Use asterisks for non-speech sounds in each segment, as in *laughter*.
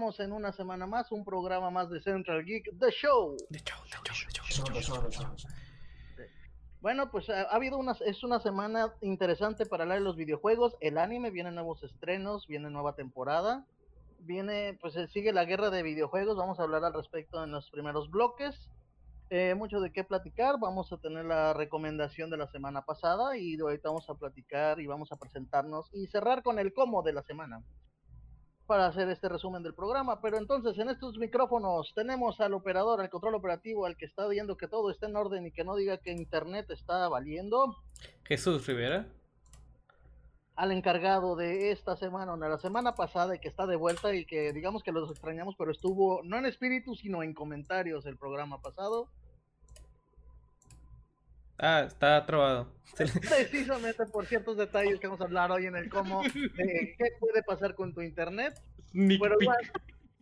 Estamos en una semana más, un programa más de Central Geek, The Show. Bueno, pues ha, habido una, es una semana interesante para hablar de los videojuegos, el anime, vienen nuevos estrenos, viene nueva temporada, viene, pues eh, sigue la guerra de videojuegos, vamos a hablar al respecto en los primeros bloques. Eh, mucho de qué platicar, vamos a tener la recomendación de la semana pasada y ahorita vamos a platicar y vamos a presentarnos y cerrar con el cómo de la semana para hacer este resumen del programa. Pero entonces en estos micrófonos tenemos al operador, al control operativo, al que está viendo que todo está en orden y que no diga que internet está valiendo. Jesús Rivera. Al encargado de esta semana, o de la semana pasada, y que está de vuelta y que digamos que los extrañamos, pero estuvo no en espíritu, sino en comentarios el programa pasado. Ah, está trabado. *laughs* Precisamente por ciertos detalles que vamos a hablar hoy en el cómo de qué puede pasar con tu internet. Pero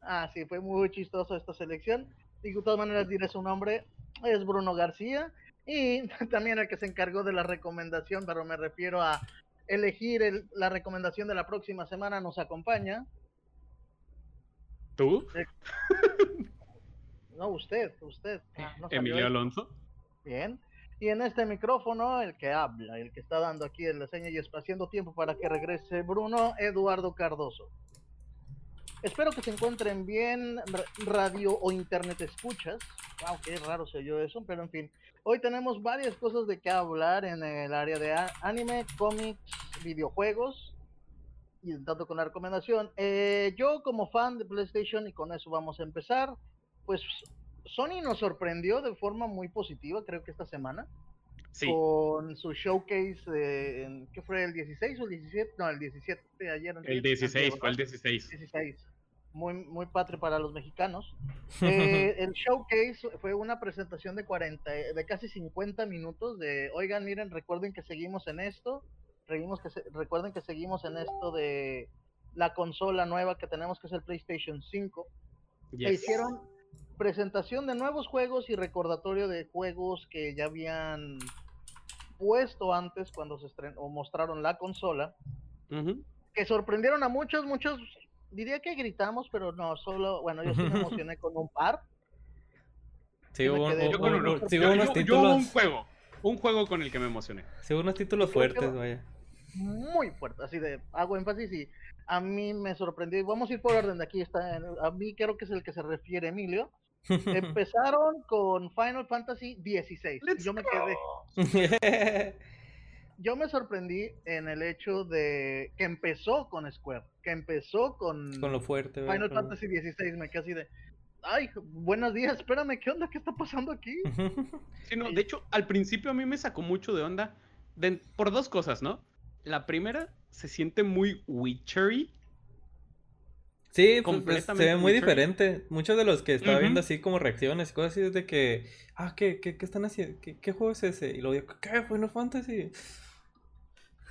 ah, sí, fue muy chistoso esta selección. Y de todas maneras diré su nombre, es Bruno García. Y *laughs* también el que se encargó de la recomendación, pero me refiero a elegir la recomendación de la próxima semana, nos acompaña. ¿Tú? Eh, *laughs* no, usted, usted. Ah, Emilio Alonso. Bien. Y en este micrófono, el que habla, el que está dando aquí el diseño y espaciando tiempo para que regrese Bruno, Eduardo Cardoso. Espero que se encuentren bien, radio o internet escuchas. Wow, qué raro se oyó eso, pero en fin. Hoy tenemos varias cosas de qué hablar en el área de anime, cómics, videojuegos. Y tanto con la recomendación. Eh, yo como fan de PlayStation, y con eso vamos a empezar, pues Sony nos sorprendió de forma muy positiva, creo que esta semana. Con su showcase, ¿qué fue? ¿El 16 o el 17? No, el 17 de ayer. El 16, fue el 16. 16. Muy, muy patrio para los mexicanos. *laughs* Eh, el showcase fue una presentación de 40, de casi 50 minutos de, oigan, miren, recuerden que seguimos en esto, recuerden que, recuerden que seguimos en esto de la consola nueva que tenemos, que es el PlayStation 5. E hicieron presentación de nuevos juegos y recordatorio de juegos que ya habían puesto antes cuando se estrenó o mostraron la consola, que sorprendieron a muchos, muchos, diría que gritamos, pero no, solo, bueno, yo sí me *laughs* emocioné con un par. Sí, hubo, un juego, un juego con el que me emocioné. Sí, unos títulos fuertes, vaya. Muy fuertes, así de, hago énfasis y a mí me sorprendió, vamos a ir por orden de aquí, está, a mí creo que es el que se refiere Emilio, Empezaron con Final Fantasy XVI. yo me quedé. *laughs* yo me sorprendí en el hecho de que empezó con Square, que empezó con, con lo fuerte. Final Fantasy XVI. Me quedé así de. Ay, buenos días, espérame, ¿qué onda? ¿Qué está pasando aquí? *laughs* de hecho, al principio a mí me sacó mucho de onda por dos cosas, ¿no? La primera, se siente muy witchery Sí, pues, se ve muy diferente. Muchos de los que estaba viendo así como reacciones, cosas así, de que, ah, ¿qué, qué, qué están haciendo? ¿Qué, ¿Qué, juego es ese? Y luego digo, ¿qué? Final Fantasy.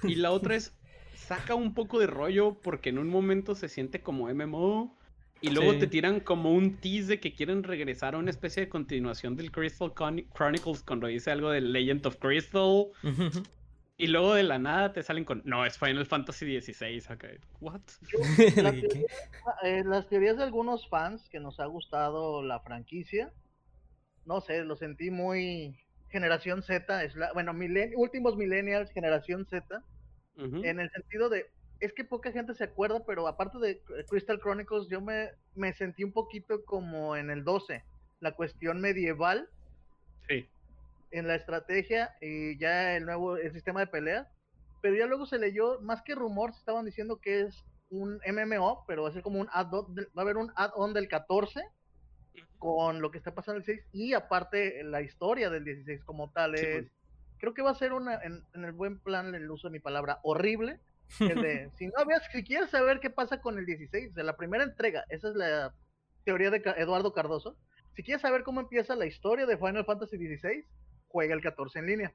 Y la otra *laughs* es, saca un poco de rollo porque en un momento se siente como MMO y luego te tiran como un tease de que quieren regresar a una especie de continuación del Crystal Chronicles cuando dice algo de Legend of Crystal. Y luego de la nada te salen con, no, es Final Fantasy XVI. Okay. What? *laughs* Eh, las teorías de algunos fans que nos ha gustado la franquicia, no sé, lo sentí muy generación Z, es la, bueno, últimos millennials, generación Z, en el sentido de, es que poca gente se acuerda, pero aparte de Crystal Chronicles, yo me, me sentí un poquito como en el 12, la cuestión medieval. Sí en la estrategia y ya el nuevo el sistema de pelea. Pero ya luego se leyó, más que rumor, se estaban diciendo que es un MMO, pero va a ser como un add-on, va a haber un add-on del 14 con lo que está pasando el 6 y aparte la historia del 16 como tal es, pues. creo que va a ser una, en, el buen plan el uso de mi palabra, horrible. *laughs* de, si no veas, si quieres saber qué pasa con el 16, de la primera entrega, esa es la teoría de Eduardo Cardoso. Si quieres saber cómo empieza la historia de Final Fantasy 16, juega el 14 en línea.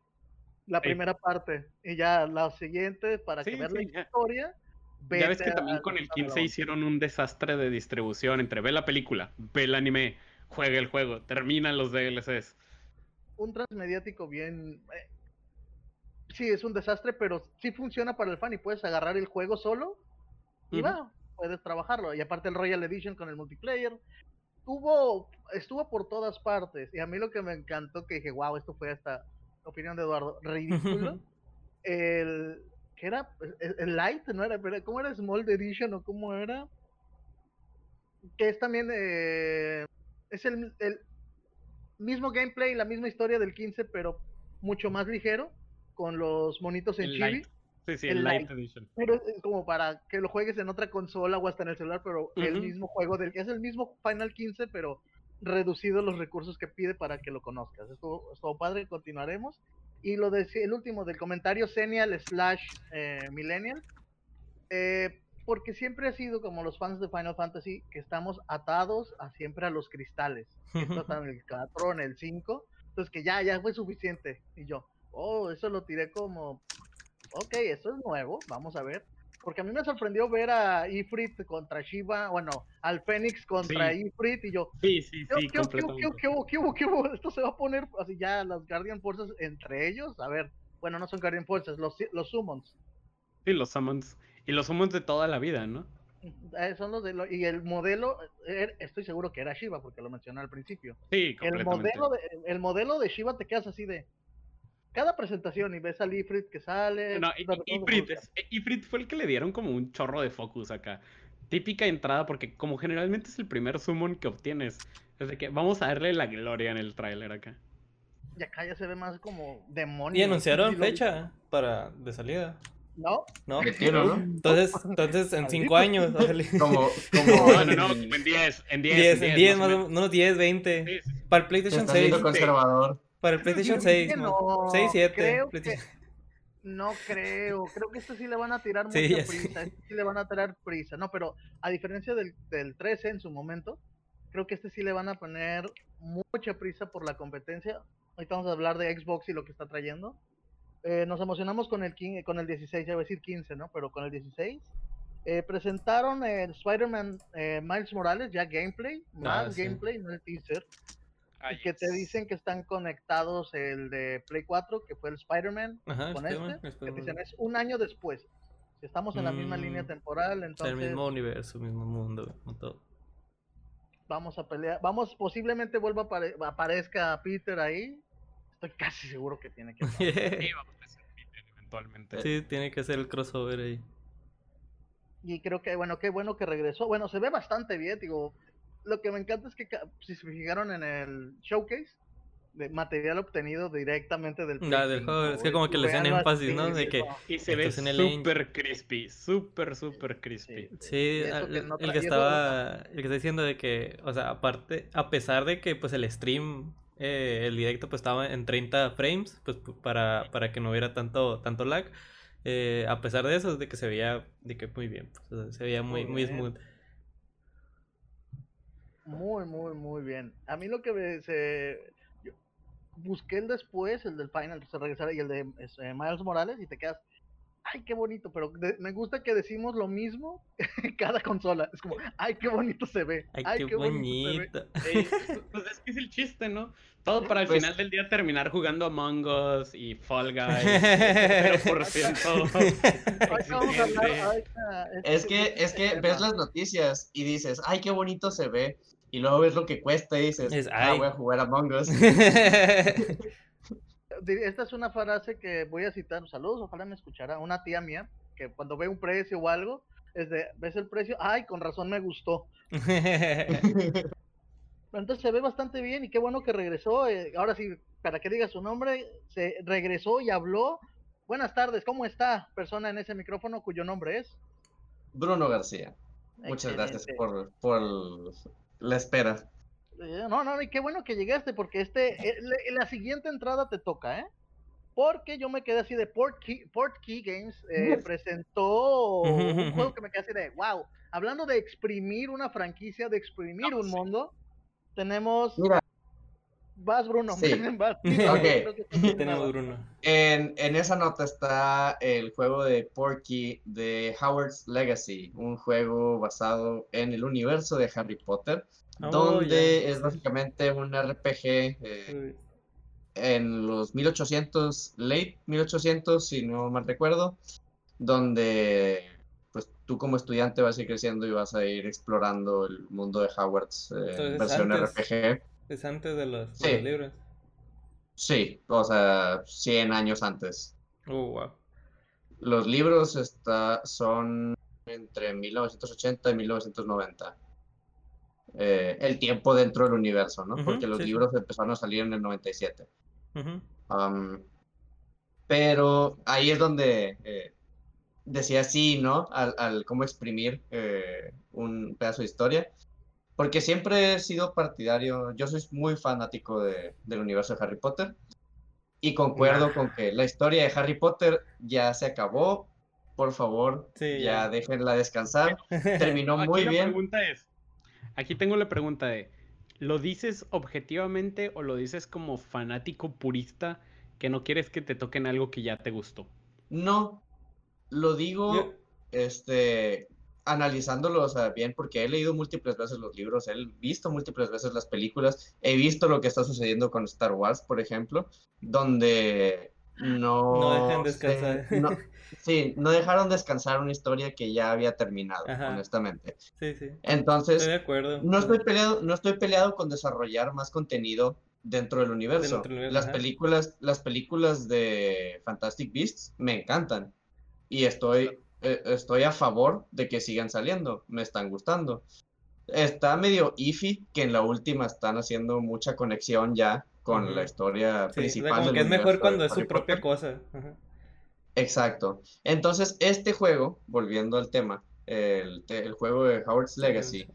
La primera parte. Y ya la siguiente, para que veas la historia. Ya ves que también con el 15 hicieron un desastre de distribución entre ve la película, ve el anime, juega el juego, terminan los DLCs. Un transmediático bien. Eh, sí, es un desastre, pero sí funciona para el fan y puedes agarrar el juego solo y va. puedes trabajarlo. Y aparte el Royal Edition con el multiplayer. Tuvo, estuvo por todas partes. Y a mí lo que me encantó, que dije, wow, esto fue esta opinión de Eduardo, ridículo. *laughs* el, que era? El, Light, ¿no era? ¿Cómo era Small Edition o cómo era? Que es también, eh, es el, el mismo gameplay, la misma historia del 15, pero mucho más ligero, con los monitos en chibi. Sí, sí, el, Light, Edition. Pero es como para que lo juegues en otra consola o hasta en el celular, pero el mismo juego del es el mismo Final 15, pero reducido los recursos que pide para que lo conozcas. Estuvo padre, continuaremos. Y lo de, el último del comentario, Senial slash eh, Millennial. Eh, porque siempre ha sido como los fans de Final Fantasy que estamos atados a siempre a los cristales. Esto está en el 4, en el 5. Entonces que ya, ya fue suficiente. Y yo, oh, eso lo tiré como, ok, eso es nuevo, vamos a ver. Porque a mí me sorprendió ver a Ifrit contra Shiva, bueno, al Fénix contra Ifrit y yo. Sí, sí, sí, ¿qué, qué, hubo, qué, hubo, qué Esto se va a poner así ya las Guardian Forces entre ellos. A ver, bueno, no son Guardian Forces, los, los Summons. Sí, los Summons. Y los Summons de toda la vida, ¿no? Eh, son los de y el modelo, er, estoy seguro que era Shiva porque lo mencioné al principio. Sí, el modelo, de, el modelo de Shiva te quedas así de, cada presentación y ves al Ifrit que sale. No, Ifrit, Ifrit fue el que le dieron como un chorro de focus acá. Típica entrada, porque como generalmente es el primer summon que obtienes. Desde que vamos a darle la gloria en el tráiler acá. Y acá ya se ve más como demonio. Y anunciaron fecha para de salida. ¿No? ¿No? Entonces, entonces en 5 años. *laughs* como, como, no, no, no, en 10. En 10, en 10, más o menos. No, 10, 20. Para el PlayStation 6. conservador. Para el PlayStation 6. No, 6, 7. no creo. Creo que esto sí le van a tirar mucha prisa. Este sí le van a tirar prisa. No, pero a diferencia del, del 13 en su momento, creo que este sí le van a poner mucha prisa por la competencia. Ahorita vamos a hablar de Xbox y lo que está trayendo. Eh, nos emocionamos con el, con el 16, ya voy a decir 15, ¿no? Pero con el 16. Eh, presentaron el Spider-Man eh, Miles Morales, ya gameplay, más ah, gameplay, no el teaser y que te dicen que están conectados el de Play 4, que fue el Spider-Man, con este, que dicen es un año después. Si estamos en la misma línea mm, temporal, entonces... El mismo universo, mismo mundo, todo. Vamos a pelear, vamos, posiblemente vuelva a aparezca Peter ahí. Estoy casi seguro que tiene que *laughs* sí, vamos a ser Peter eventualmente. Sí, tiene que ser el crossover ahí. Y creo que, bueno, qué bueno que regresó. Bueno, se ve bastante bien, digo, lo que me encanta es que si se fijaron en el showcase, de material obtenido directamente del, ah, del juego. Es que como que le hacen énfasis, ¿no? De que y se ve súper crispy, súper, súper crispy. Sí, el, que estaba, el que está diciendo de que, o sea, aparte, a pesar de que pues el stream, eh, el directo pues estaba en 30 frames, pues para, para que no hubiera tanto, tanto lag, eh, a pesar de eso, de que se veía, de que muy bien, pues, se veía muy, muy smooth. Muy, muy, muy bien. A mí lo que me, se... busqué el después, el del final, se regresara, y el de este, Miles Morales, y te quedas, ay, qué bonito, pero me gusta que decimos lo mismo en *laughs* cada consola. Es como, ay, qué bonito se ve. Ay, qué, bonito. *laughs* pues es que es el chiste, ¿no? Todo para al pues final del día terminar jugando Among Us y Fall *laughs* Guys. pero por ciento. es que, es que ves las noticias y dices, ay, qué bonito se ve y luego ves lo que cuesta y dices, ah, voy a jugar a Among Us. *laughs* Esta es una frase que voy a citar, saludos, ojalá me escuchara, una tía mía, que cuando ve un precio o algo, es de, ves el precio, ay, con razón me gustó. *laughs* Entonces se ve bastante bien y qué bueno que regresó. Eh, ahora sí, para que diga su nombre, se regresó y habló. Buenas tardes, ¿cómo está persona en ese micrófono cuyo nombre es? Bruno García. Muchas gracias por, por la espera. Eh, no, no, y qué bueno que llegaste, porque este, eh, la siguiente entrada te toca, ¿eh? Porque yo me quedé así de Port Key, Games, eh, presentó un juego que me quedé así de, wow, hablando de exprimir una franquicia, de exprimir un mundo, tenemos... Mira. Vas, Bruno. Sí. *laughs* *laughs* *laughs* Tenemos Bruno. En, en, esa nota está el juego de Porky de Howard's Legacy, un juego basado en el universo de Harry Potter, oh, donde es básicamente un RPG eh, en los 1800, late 1800, si no mal recuerdo, donde pues tú como estudiante vas a ir creciendo y vas a ir explorando el mundo de Hogwarts eh, versión RPG. Es antes de los, los libros. Sí, o sea, 100 años antes. Oh, wow. Los libros está, son entre 1980 y 1990. Eh, el tiempo dentro del universo, ¿no? Porque los libros empezaron a salir en el 97. pero ahí es donde eh, decía sí, ¿no? Al, cómo exprimir eh, un pedazo de historia. Porque siempre he sido partidario, yo soy muy fanático de, del universo de Harry Potter. Y concuerdo con que la historia de Harry Potter ya se acabó. Por favor, ya, déjenla descansar. *laughs* Terminó muy la bien. Pregunta es, aquí tengo la pregunta de, ¿lo dices objetivamente o lo dices como fanático purista que no quieres que te toquen algo que ya te gustó? No, lo digo, este, analizándolo, o sea, bien, porque he leído múltiples veces los libros, he visto múltiples veces las películas, he visto lo que está sucediendo con Star Wars, por ejemplo, donde no... No dejan descansar. *laughs* sí, no dejaron descansar una historia que ya había terminado, honestamente. Sí, sí. Entonces, estoy de acuerdo. No estoy peleado, no estoy peleado con desarrollar más contenido dentro del universo. las películas, las películas de Fantastic Beasts me encantan y estoy eh, estoy a favor de que sigan saliendo, me están gustando. Está medio iffy que en la última están haciendo mucha conexión ya con la historia principal. Como que es mejor cuando es su propia cosa. Exacto. Entonces, este juego, volviendo al tema, el, juego de Howard's Legacy,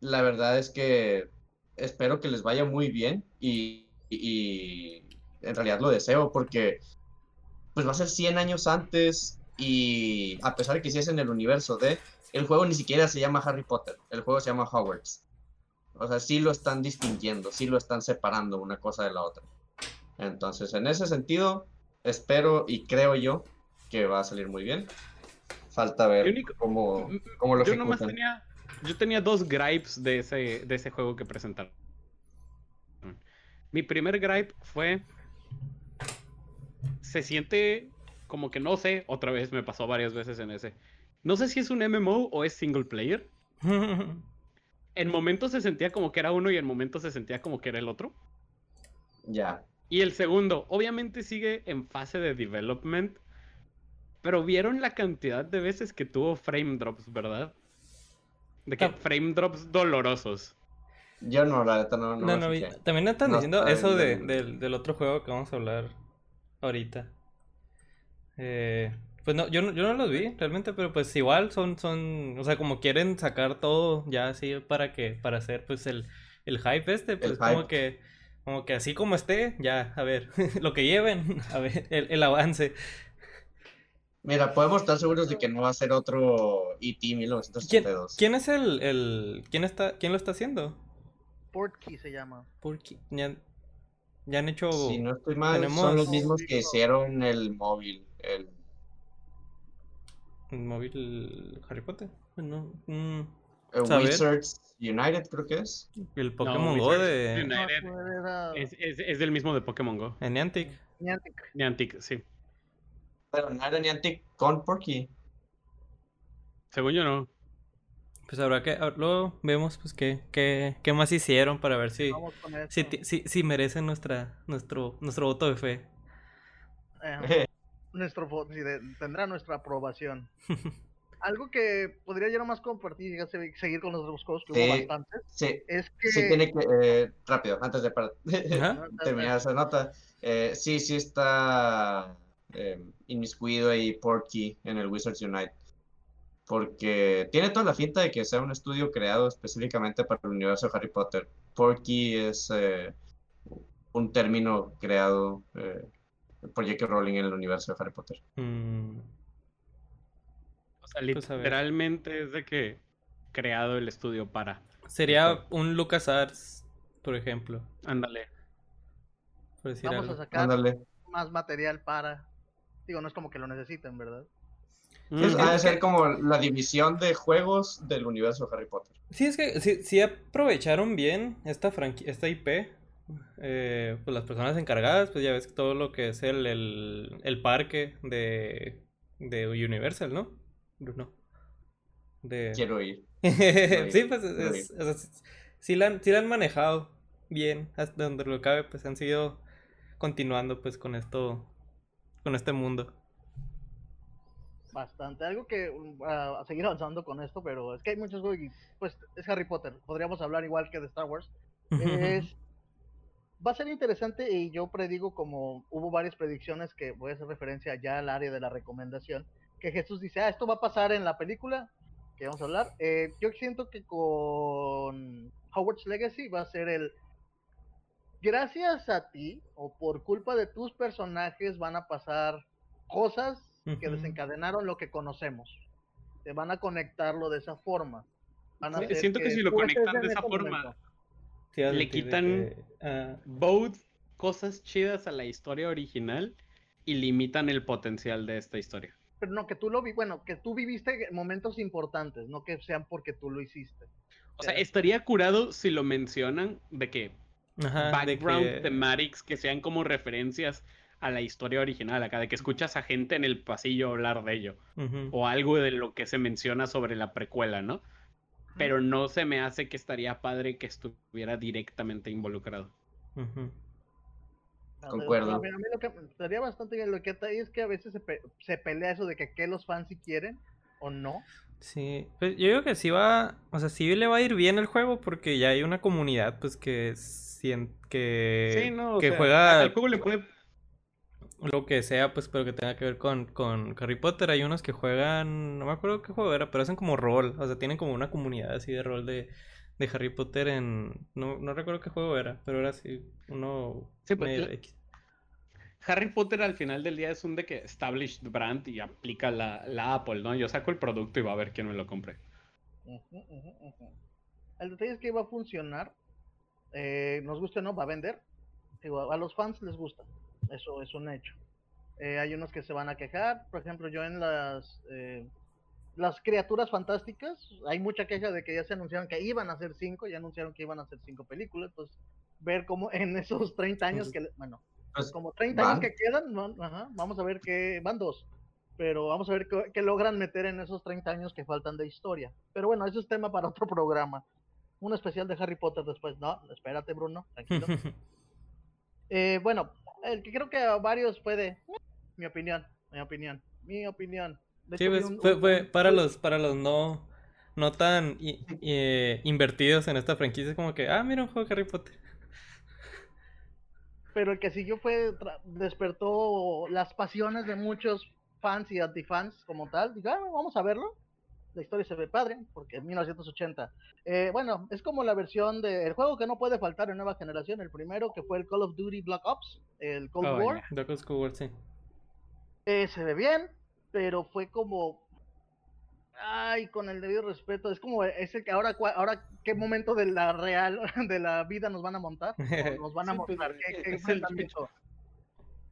la verdad es que espero que les vaya muy bien y, y en realidad lo deseo porque pues va a ser 100 años antes y a pesar de que sí es en el universo de, el juego ni siquiera se llama Harry Potter, el juego se llama Hogwarts. O sea, sí lo están distinguiendo, sí lo están separando una cosa de la otra. Entonces, en ese sentido, espero y creo yo que va a salir muy bien. Falta ver cómo, cómo, lo yo tenía, yo tenía dos gripes de ese, de ese juego que presentaron. Mi primer gripe fue. Se siente como que no sé, otra vez me pasó varias veces en ese. No sé si es un MMO o es single player. *laughs* en momentos se sentía como que era uno y en momentos se sentía como que era el otro. Ya. Y el segundo, obviamente sigue en fase de development, pero vieron la cantidad de veces que tuvo frame drops, ¿verdad? De que frame drops dolorosos. Yo no, la neta no. No, no, También están diciendo eso de, del otro juego que vamos a hablar ahorita. Eh, pues no yo, no, yo no los vi realmente, pero pues igual son, son, o sea, como quieren sacar todo ya así para que, para hacer pues el, el hype este, pues como que, como que así como esté, ya, a ver, *laughs* lo que lleven, *laughs* a ver, el, avance. Mira, podemos estar seguros de que no va a ser otro E.T. 1982. ¿Quién, es el, el, quién está, quién lo está haciendo? Portkey se llama. Portkey, ya, ya han hecho... Si no estoy mal, son los mismos que hicieron el móvil el... móvil Harry Potter. No, mm, Wizards United creo que es. El Pokémon Go de... es, es, del mismo de Pokémon Go. En Niantic. Niantic. Niantic, sí. Pero no era Niantic con Porky. Según yo no. Pues habrá que, luego vemos pues qué, qué, qué más hicieron para ver si, si, si, si, merecen nuestra, nuestro, nuestro voto de fe. Eh, *laughs* nuestro tendrá nuestra aprobación. *laughs* Algo que podría yo nomás compartir y seguir con los otros juegos que hubo bastantes. Sí, es que... sí tiene que, eh, rápido, antes de *laughs* terminar esa nota, eh, sí, sí está eh, inmiscuido ahí Porky en el Wizards Unite. Porque tiene toda la finta de que sea un estudio creado específicamente para el universo de Harry Potter. Porky es eh, un término creado por J.K. Rowling en el universo de Harry Potter. Mm. O sea, pues, literalmente es de que creado el estudio para. Sería un LucasArts, por ejemplo. Ándale. Vamos a sacar más material para. Digo, no es como que lo necesiten, ¿verdad? Mm. ha de ser como la división de juegos del universo de Harry Potter. Sí, es que sí, aprovecharon bien esta, esta IP eh, pues las personas encargadas, pues ya ves todo lo que es el, el, parque de, de Universal, ¿no? de... *laughs* Quiero ir. sí, pues sí, la, sí la han manejado bien, hasta donde lo cabe, pues han seguido continuando pues con esto, con este mundo. Bastante, algo que uh, a seguir avanzando con esto, pero es que hay muchos pues es Harry Potter, podríamos hablar igual que de Star Wars. *laughs* Es, va a ser interesante y yo predigo como hubo varias predicciones que voy a hacer referencia ya al área de la recomendación, que Jesús dice, ah, esto va a pasar en la película que vamos a hablar. Eh, yo siento que con Howard's Legacy va a ser el gracias a ti o por culpa de tus personajes van a pasar cosas que desencadenaron lo que conocemos. Te van a conectarlo de esa forma. siento que, si lo conectan de esa forma, le quitan ah, both cosas chidas a la historia original y limitan el potencial de esta historia. Pero no, que tú lo vi, bueno, que tú viviste momentos importantes, no que sean porque tú lo hiciste. O sea, estaría curado si lo mencionan de que background thematics que sean como referencias a la historia original acá, de que escuchas a gente en el pasillo hablar de ello, o algo de lo que se menciona sobre la precuela, ¿no? Pero no se me hace que estaría padre que estuviera directamente involucrado. Concuerdo. A mí, lo que estaría bastante bien, lo que está ahí es que a veces se, se pelea eso de que qué los fans si quieren o no. Sí, pues yo digo que sí va, o sea, sí le va a ir bien el juego porque ya hay una comunidad pues que que, que juega el juego le puede lo que sea, pues, pero que tenga que ver con, con Harry Potter. Hay unos que juegan, no me acuerdo qué juego era, pero hacen como rol, o sea, tienen como una comunidad así de rol de, de Harry Potter en, no, no recuerdo qué juego era, pero era así, uno... Sí, pues, Harry Potter al final del día es un de que established brand y aplica la, la Apple, ¿no? Yo saco el producto y va a ver quién me lo compre. el detalle es que va a funcionar eh, nos gusta o no, va a vender. a los fans les gusta, eso es un hecho. Eh, hay unos que se van a quejar, por ejemplo, yo en las eh, las criaturas fantásticas, hay mucha queja de que ya se anunciaron que iban a hacer cinco, ya anunciaron que iban a hacer cinco películas, pues ver cómo *laughs* en esos 30 años que, bueno, pues, como 30 años que quedan, vamos a ver que van dos, pero vamos a ver qué, logran meter en esos 30 años que faltan de historia. Pero bueno, eso es tema para otro programa un especial de Harry Potter después. No, espérate, Bruno, tranquilo. *laughs* Eh, bueno, el que creo que a varios puede. Mi opinión, mi opinión, mi opinión. sí, pues, fue, para los, para los no, no tan eh, invertidos en esta franquicia, como que, ah, mira un juego de Harry Potter. Pero el que siguió fue, despertó las pasiones de muchos fans y antifans como tal. Digo, ah, vamos a verlo la historia se ve padre, porque es 1980. Eh, bueno, es como la versión del juego que no puede faltar en nueva generación. El primero que fue el Call of Duty Black Ops, el Cold oh, War. Cold War, sí. Eh, se ve bien, pero fue como. Ay, con el debido respeto, es como ese que ahora, ahora qué momento de la real, *laughs* de la vida nos van a montar, *laughs* nos van a pues, mostrar. es, el,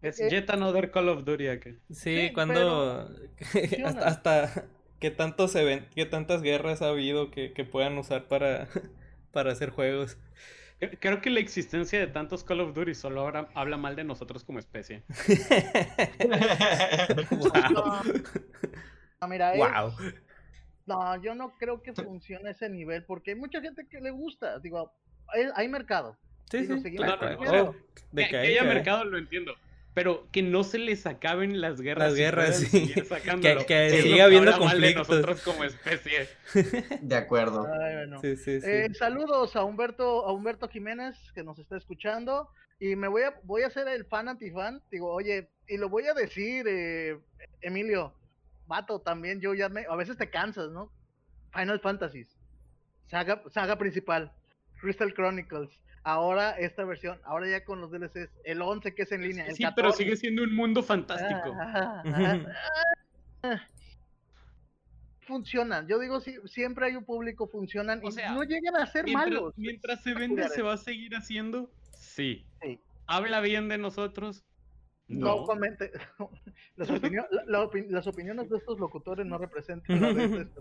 es Yet Another Call of Duty aquí. Sí, cuando *laughs* hasta ¿Qué, tanto se ven, qué tantas guerras ha habido que, puedan usar para, *laughs* para hacer juegos? Creo que la existencia de tantos Call of Duty solo ahora habla mal de nosotros como especie. *laughs* wow. No, mira, no, yo no creo que funcione ese nivel porque hay mucha gente que le gusta. Digo, hay, mercado. Sí, sí, claro. de que haya mercado lo entiendo pero que no se les acaben las guerras. Las guerras, sí. *laughs* Que, que siga habiendo conflictos. nosotros como especie. *laughs* De acuerdo. sí, sí, eh, saludos a Humberto, a Humberto Jiménez, que nos está escuchando. Y me voy a, voy a ser el fan antifan. Digo, oye, y lo voy a decir, eh, Emilio, mato también, yo ya me, a veces te cansas, ¿no? Final Fantasy, saga, saga principal, Crystal Chronicles, ahora esta versión, ahora ya con los DLCs, el 11 que es en línea. sí, pero sigue siendo un mundo fantástico. funcionan, yo digo, sí, siempre hay un público, funcionan y no llegan a ser malos. Mientras se vende, se va a seguir haciendo. Sí. Habla bien de nosotros. No, comente. *laughs* Las, las, opiniones de estos locutores no representan la de esta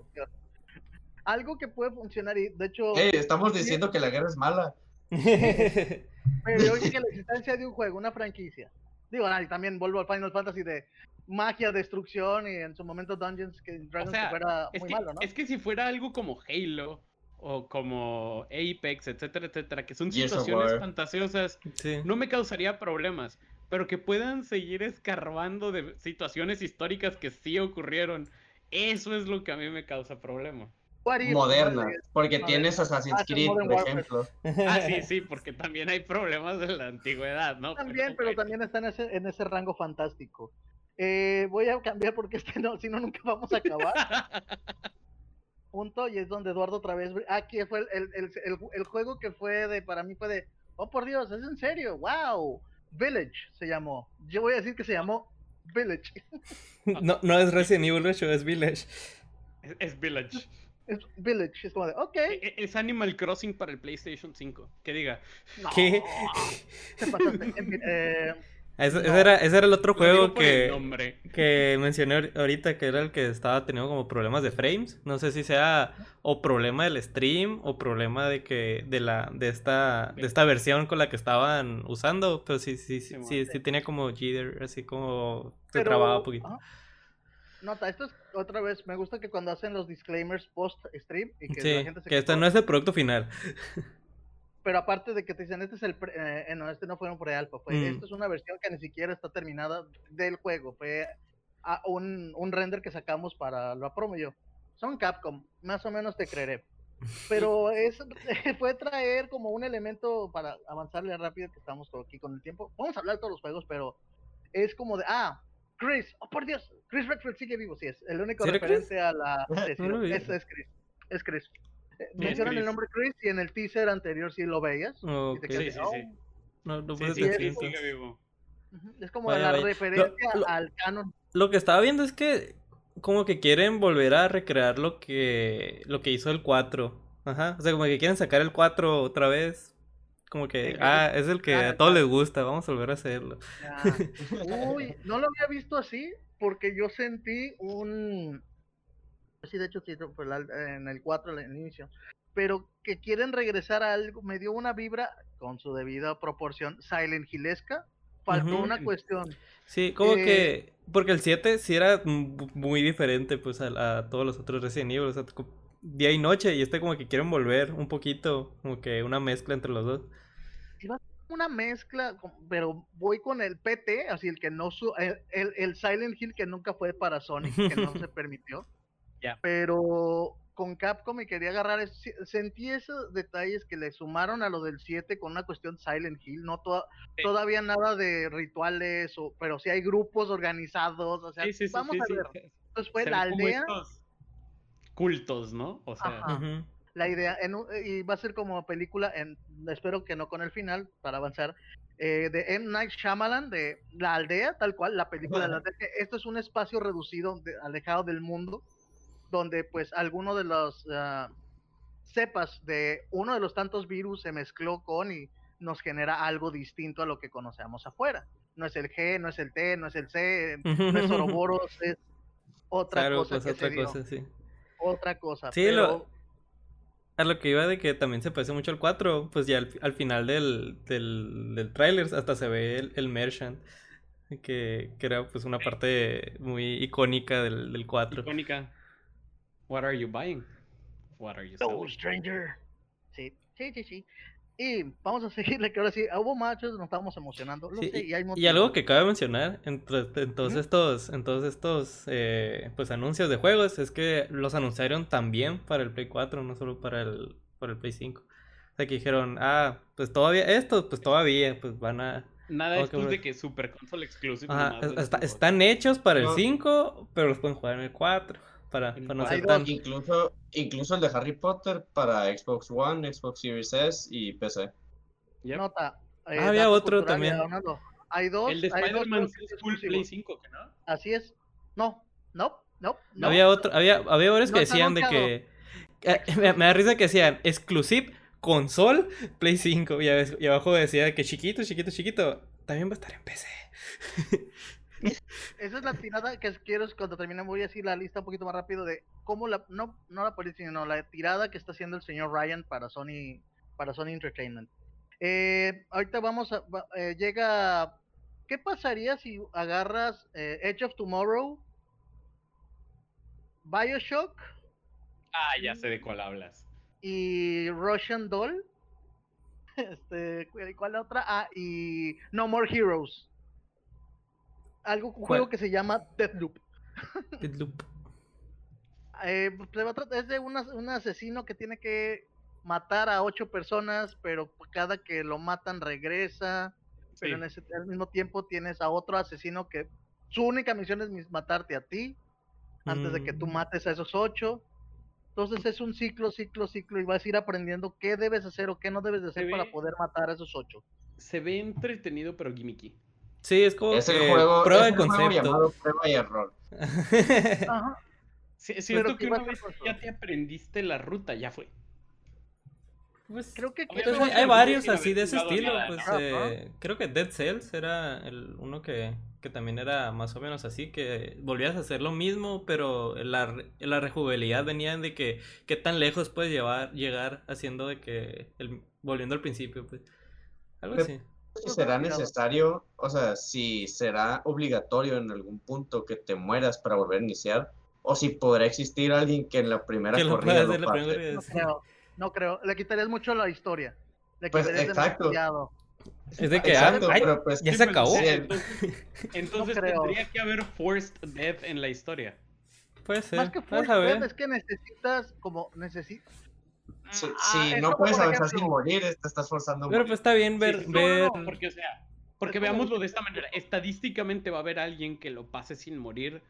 Algo que puede funcionar y de hecho. estamos diciendo que la guerra es mala. *laughs* Pero yo que la existencia de un juego, una franquicia. Digo, y también vuelvo al Final Fantasy de magia, destrucción y en su momento Dungeons que Dragons fuera muy malo, ¿no? Es que si fuera algo como Halo o como Apex, etcétera, etcétera, que son situaciones fantasiosas, no me causaría problemas, pero que puedan seguir escarbando de situaciones históricas que sí ocurrieron, eso es lo que a mí me causa problema. Moderna, porque tienes Assassin's Creed, por ejemplo. Ah, sí, sí, porque también hay problemas de la antigüedad, ¿no? También, pero, también está en ese, en ese rango fantástico. Eh, voy a cambiar porque este no, si no, nunca vamos a acabar. *laughs* Punto, y es donde Eduardo otra vez. Aquí fue el, el, el, el, juego que fue de, para mí fue de, oh por Dios, es en serio, wow. Village se llamó. Yo voy a decir que se llamó Village. *laughs* no, no es Resident Evil 8, es Village. Es, Village. Es Village, es como de, ok. E, e, es Animal Crossing para el PlayStation 5. Que diga. ¿Qué? Te pasaste. eh, ese, era, ese, era, el otro juego que, que mencioné ahorita, que era el que estaba teniendo como problemas de frames. No sé si sea o problema del stream o problema de que de la de esta de esta versión con la que estaban usando, pero sí sí sí sí, sí, tenía como jitter, así como se trababa un poquito. Nota, esto es otra vez, me gusta que cuando hacen los disclaimers post stream y que la gente se que este no es el producto final. *laughs* pero aparte de que te dicen, este es el, eh, no, este no fue un pre-alpha, fue, mm. esto es una versión que ni siquiera está terminada del juego, fue un, un, render que sacamos para la promo yo, son Capcom, más o menos te creeré, pero *laughs* es, *laughs* fue traer como un elemento para avanzarle rápido que estamos aquí con el tiempo, vamos a hablar de todos los juegos, pero es como de, ah, Chris, oh por Dios, Chris Redfield sigue vivo, sí es, el único referente a la... es, es Chris, es Chris. Mencionan el nombre Chris y en el teaser anterior sí lo veías. sí, sí, sí. No, no sí, sigue vivo. Es como la referencia al canon. Lo que estaba viendo es que como que quieren volver a recrear lo que lo que hizo el 4. Ajá, o sea, como que quieren sacar el 4 otra vez. Como que, ah, es el que a todos les gusta, vamos a volver a hacerlo. *laughs* Uy, no lo había visto así porque yo sentí un sí, de hecho, sí, fue en el 4 el inicio, pero que quieren regresar a algo, me dio una vibra con su debida proporción Silent Hillesca, faltó una cuestión. Sí, como que, eh, porque el 7 sí era muy diferente pues a, todos los otros Resident Evil, o sea, día y noche, y este como que quieren volver un poquito, como que una mezcla entre los dos. una mezcla, pero voy con el PT, así el que no, su, el, el Silent Hill que nunca fue para Sonic, que no se *laughs* permitió. Pero con Capcom me quería agarrar, sentí esos detalles que le sumaron a lo del 7 con una cuestión Silent Hill, no todavía nada de rituales, o, pero sí hay grupos organizados, o sea, vamos a ver. Entonces fue la aldea. Cultos, ¿no? O sea, la idea, y va a ser como película, en, espero que no con el final, para avanzar, eh, de M. Night Shyamalan, de la aldea, tal cual, la película de la aldea. Esto es un espacio reducido, alejado del mundo, donde pues alguno de los uh, cepas de uno de los tantos virus se mezcló con y nos genera algo distinto a lo que conocemos afuera. No es el G, no es el T, no es el C, no es *laughs* Oroboros, es otra cosa. Pues, otra cosa, sí. Otra cosa. Sí, lo, a lo que iba de que también se parece mucho al 4, pues ya al, final del, del, del tráiler hasta se ve el, el Merchant. Que, que, era pues una parte muy icónica del, del 4. Icónica. What are you buying? What are you selling? stranger. Sí, sí, sí, sí. Y vamos a *laughs* seguirle, que ahora sí, hubo machos, nos estábamos emocionando. y, algo que cabe mencionar en, todos estos, en todos estos eh, pues anuncios de juegos es que los anunciaron también para el Play 4, no solo para el, para el Play 5. O sea que dijeron, ah, pues todavía, estos, pues todavía, pues van a. Nada es de que Super Console Exclusive. están hechos para el 5, pero los pueden jugar en el 4 para, no ser tan... incluso, incluso el de Harry Potter para Xbox One, Xbox Series S y PC. Nota. Eh, ah, había otro también. Hay dos. El de Spider-Man es full Play 5, ¿no? Así es. No, no, no. no. Había otro, había, había varios que decían de que. Eh, me, da risa que decían exclusive console Play 5 y, y abajo decía que chiquito, chiquito, chiquito, también va a estar en PC. *laughs* *laughs* Esa es la tirada que quiero cuando terminemos voy a decir la lista un poquito más rápido de cómo la no no la policía sino la tirada que está haciendo el señor Ryan para Sony para Sony Entertainment. Eh, ahorita vamos a eh, llega ¿qué pasaría si agarras eh, Edge of Tomorrow, Bioshock? Ah, ya sé de cuál hablas. Y Russian Doll. *laughs* Este, ¿cuál otra? Ah, y No More Heroes. Algo, un juego que se llama Deathloop. *laughs* Deathloop. Eh, pues, es de un asesino que tiene que matar a ocho personas, pero cada que lo matan regresa. Pero en ese, al mismo tiempo tienes a otro asesino que su única misión es matarte a ti antes de que tú mm. mates a esos ocho. Entonces es un ciclo, ciclo, ciclo y vas a ir aprendiendo qué debes hacer o qué no debes hacer para poder matar a esos ocho. Se ve entretenido pero gimmicky. Sí, es como es el juego, prueba de concepto. llamado prueba y error. *laughs* Ajá. siento que una vez ya te aprendiste la ruta, ya fue. Pues creo que, hay, varios así de ese estilo. Pues, eh, creo que Dead Cells era el uno que, que, también era más o menos así, que volvías a hacer lo mismo, pero la, la rejugabilidad venía de que qué tan lejos puedes llevar, llegar haciendo de que el, volviendo al principio, pues algo así. Si será necesario, o sea, si será obligatorio en algún punto que te mueras para volver a iniciar, o si podrá existir alguien que en la primera corrida lo, no, no creo, le quitarías mucho la historia. Le pues exacto. Es de que ah, pues, ya se acabó. *laughs* Entonces, tendría que haber forced death en la historia. Puede ser. Más que forced death es que necesitas como necesitas si, ah, no puedes avanzar sin morir, te estás forzando. Pero pues está bien ver, ver... porque o sea, porque veámoslo de esta manera, estadísticamente va a haber alguien que lo pase sin morir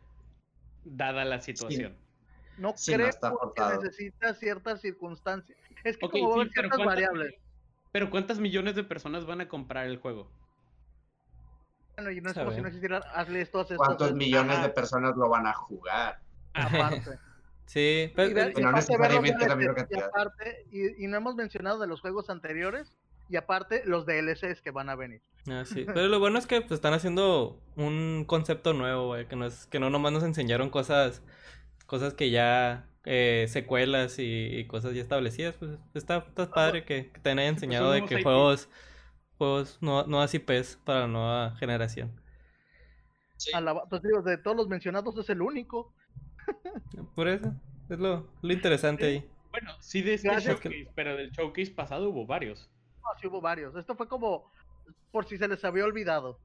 dada la situación. No creo que necesita ciertas circunstancias. Es que como va a haber ciertas variables. Pero ¿cuántas millones de personas van a comprar el juego? Bueno, y no es como si no existiera hazle esto, esto, ¿Cuántos millones de personas lo van a jugar? Aparte. *laughs* sí, pero y, no necesariamente la misma cantidad. Y, y, no hemos mencionado de los juegos anteriores y aparte los DLCs que van a venir. Ah, sí. Pero lo bueno es que pues, están haciendo un concepto nuevo, güey, que no es que no nomás nos enseñaron cosas cosas que ya eh, secuelas y, cosas ya establecidas, pues está, está padre que, te hayan enseñado de que juegos, juegos no, nuevas IPs para la nueva generación. pues digo, de todos los mencionados es el único. *laughs* Por eso, es lo, lo interesante ahí. Bueno, sí de este showcase, pero del showcase pasado hubo varios. No, sí hubo varios. Esto fue como por si se les había olvidado.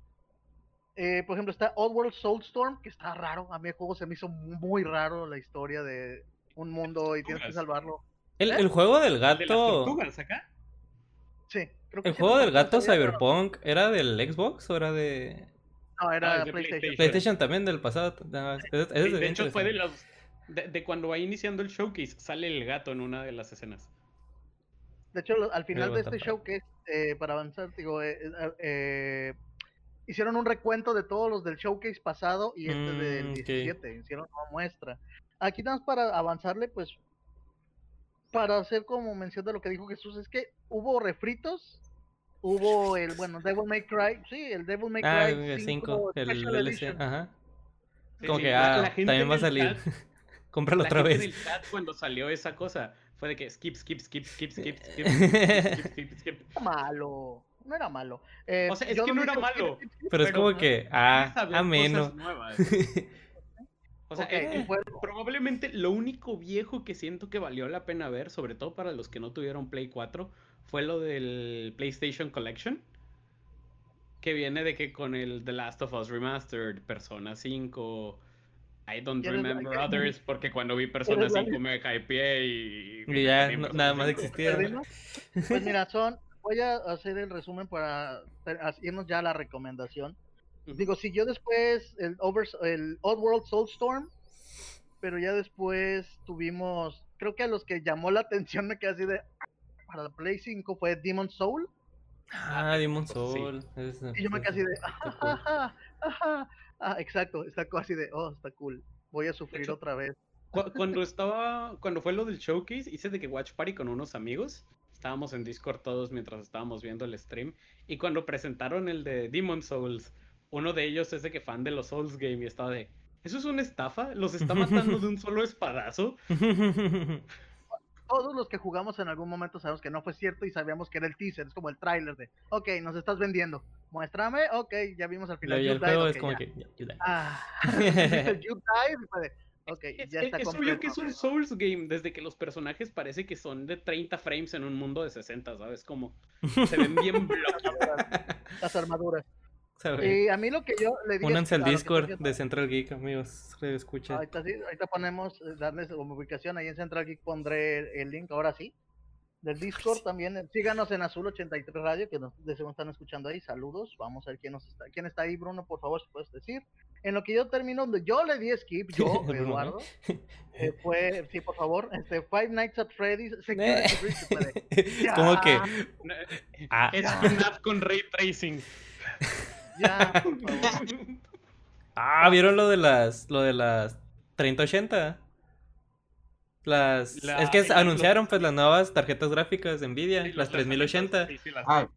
Eh, por ejemplo, está Oddworld Soulstorm, que está raro. A mí el juego se me hizo muy raro la historia de un mundo y tienes que salvarlo. El, ¿Eh? el juego del gato. acá? Sí, creo que ¿El juego del gato Cyberpunk era del Xbox o era de.? No, era de PlayStation. PlayStation. también del pasado. de, hecho, fue de los. De, cuando va iniciando el showcase, sale el gato en una de las escenas. De hecho, al final de este showcase, eh, para avanzar, digo, eh, eh hicieron un recuento de todos los del showcase pasado y este del 17, mm, hicieron una muestra. Aquí nada más para avanzarle, pues, para hacer como mención de lo que dijo Jesús, es que hubo refritos, hubo el, bueno, Devil May Cry, sí, el Devil May ah, Cry 5, el DLC, ajá. como que, ah, también va a salir. Cómpralo otra vez. cuando salió esa cosa fue de que skip, skip, skip, skip, skip, skip, skip, skip, skip. Malo no era malo. Eh, o sea, es que no era malo. pero, es como que, ah, ameno. O sea, eh, probablemente lo único viejo que siento que valió la pena ver, sobre todo para los que no tuvieron Play 4, fue lo del PlayStation Collection. Que viene de que con el The Last of Us Remastered, Persona 5, I don't remember others, porque cuando vi Persona 5 me pie y... Y ya, nada más existía. Pues mira, son voy a hacer el resumen para irnos ya a la recomendación. Digo, siguió después el, Over, el Oddworld Soulstorm, pero ya después tuvimos, creo que a los que llamó la *laughs* atención me quedé así de, para la Play 5 fue Demon Soul. Ah, Demon Soul. y yo me quedé así de, *laughs* ah, exacto, está así de, oh, está cool, voy a sufrir otra vez. Cuando estaba, cuando fue lo del showcase, hice de que Watch Party con unos amigos estábamos en Discord todos mientras estábamos viendo el stream. Y cuando presentaron el de Demon Souls, uno de ellos es de que fan de los Souls Game y estaba de, ¿eso es una estafa? ¿Los está *laughs* matando de un solo espadazo? *laughs* todos los que jugamos en algún momento sabemos que no fue cierto y sabíamos que era el teaser, es como el tráiler de, ok, nos estás vendiendo, muéstrame, ok, ya vimos al final. el juego es como que, Ah, *laughs* Ok, ya está es, es obvio que es un Souls game, desde que los personajes parece que son de 30 frames en un mundo de 60, ¿sabes? Como se ven bien *laughs* Las armaduras. Y a mí lo que yo le digo. Únanse al Discord de Central Geek, amigos. Escuchen. Ahorita, sí, ahorita ponemos, eh, darles como ubicación ahí en Central Geek, pondré el link ahora sí. Del Discord también. Eh, síganos en Azul 83 Radio, que nos de están escuchando ahí. Saludos. Vamos a ver quién, nos está, quién está ahí, Bruno, por favor, si puedes decir. En lo que yo termino, donde yo le di skip, yo, *laughs* Eduardo, *laughs* eh, fue, sí, por favor, este, Five Nights at Freddy's. Como que. *laughs* Ah. Es FNAF con ray tracing. Ya, *laughs* Ah, ¿vieron lo de las lo de las 3080? Las es que anunciaron pues las nuevas tarjetas gráficas de Nvidia, las 3080.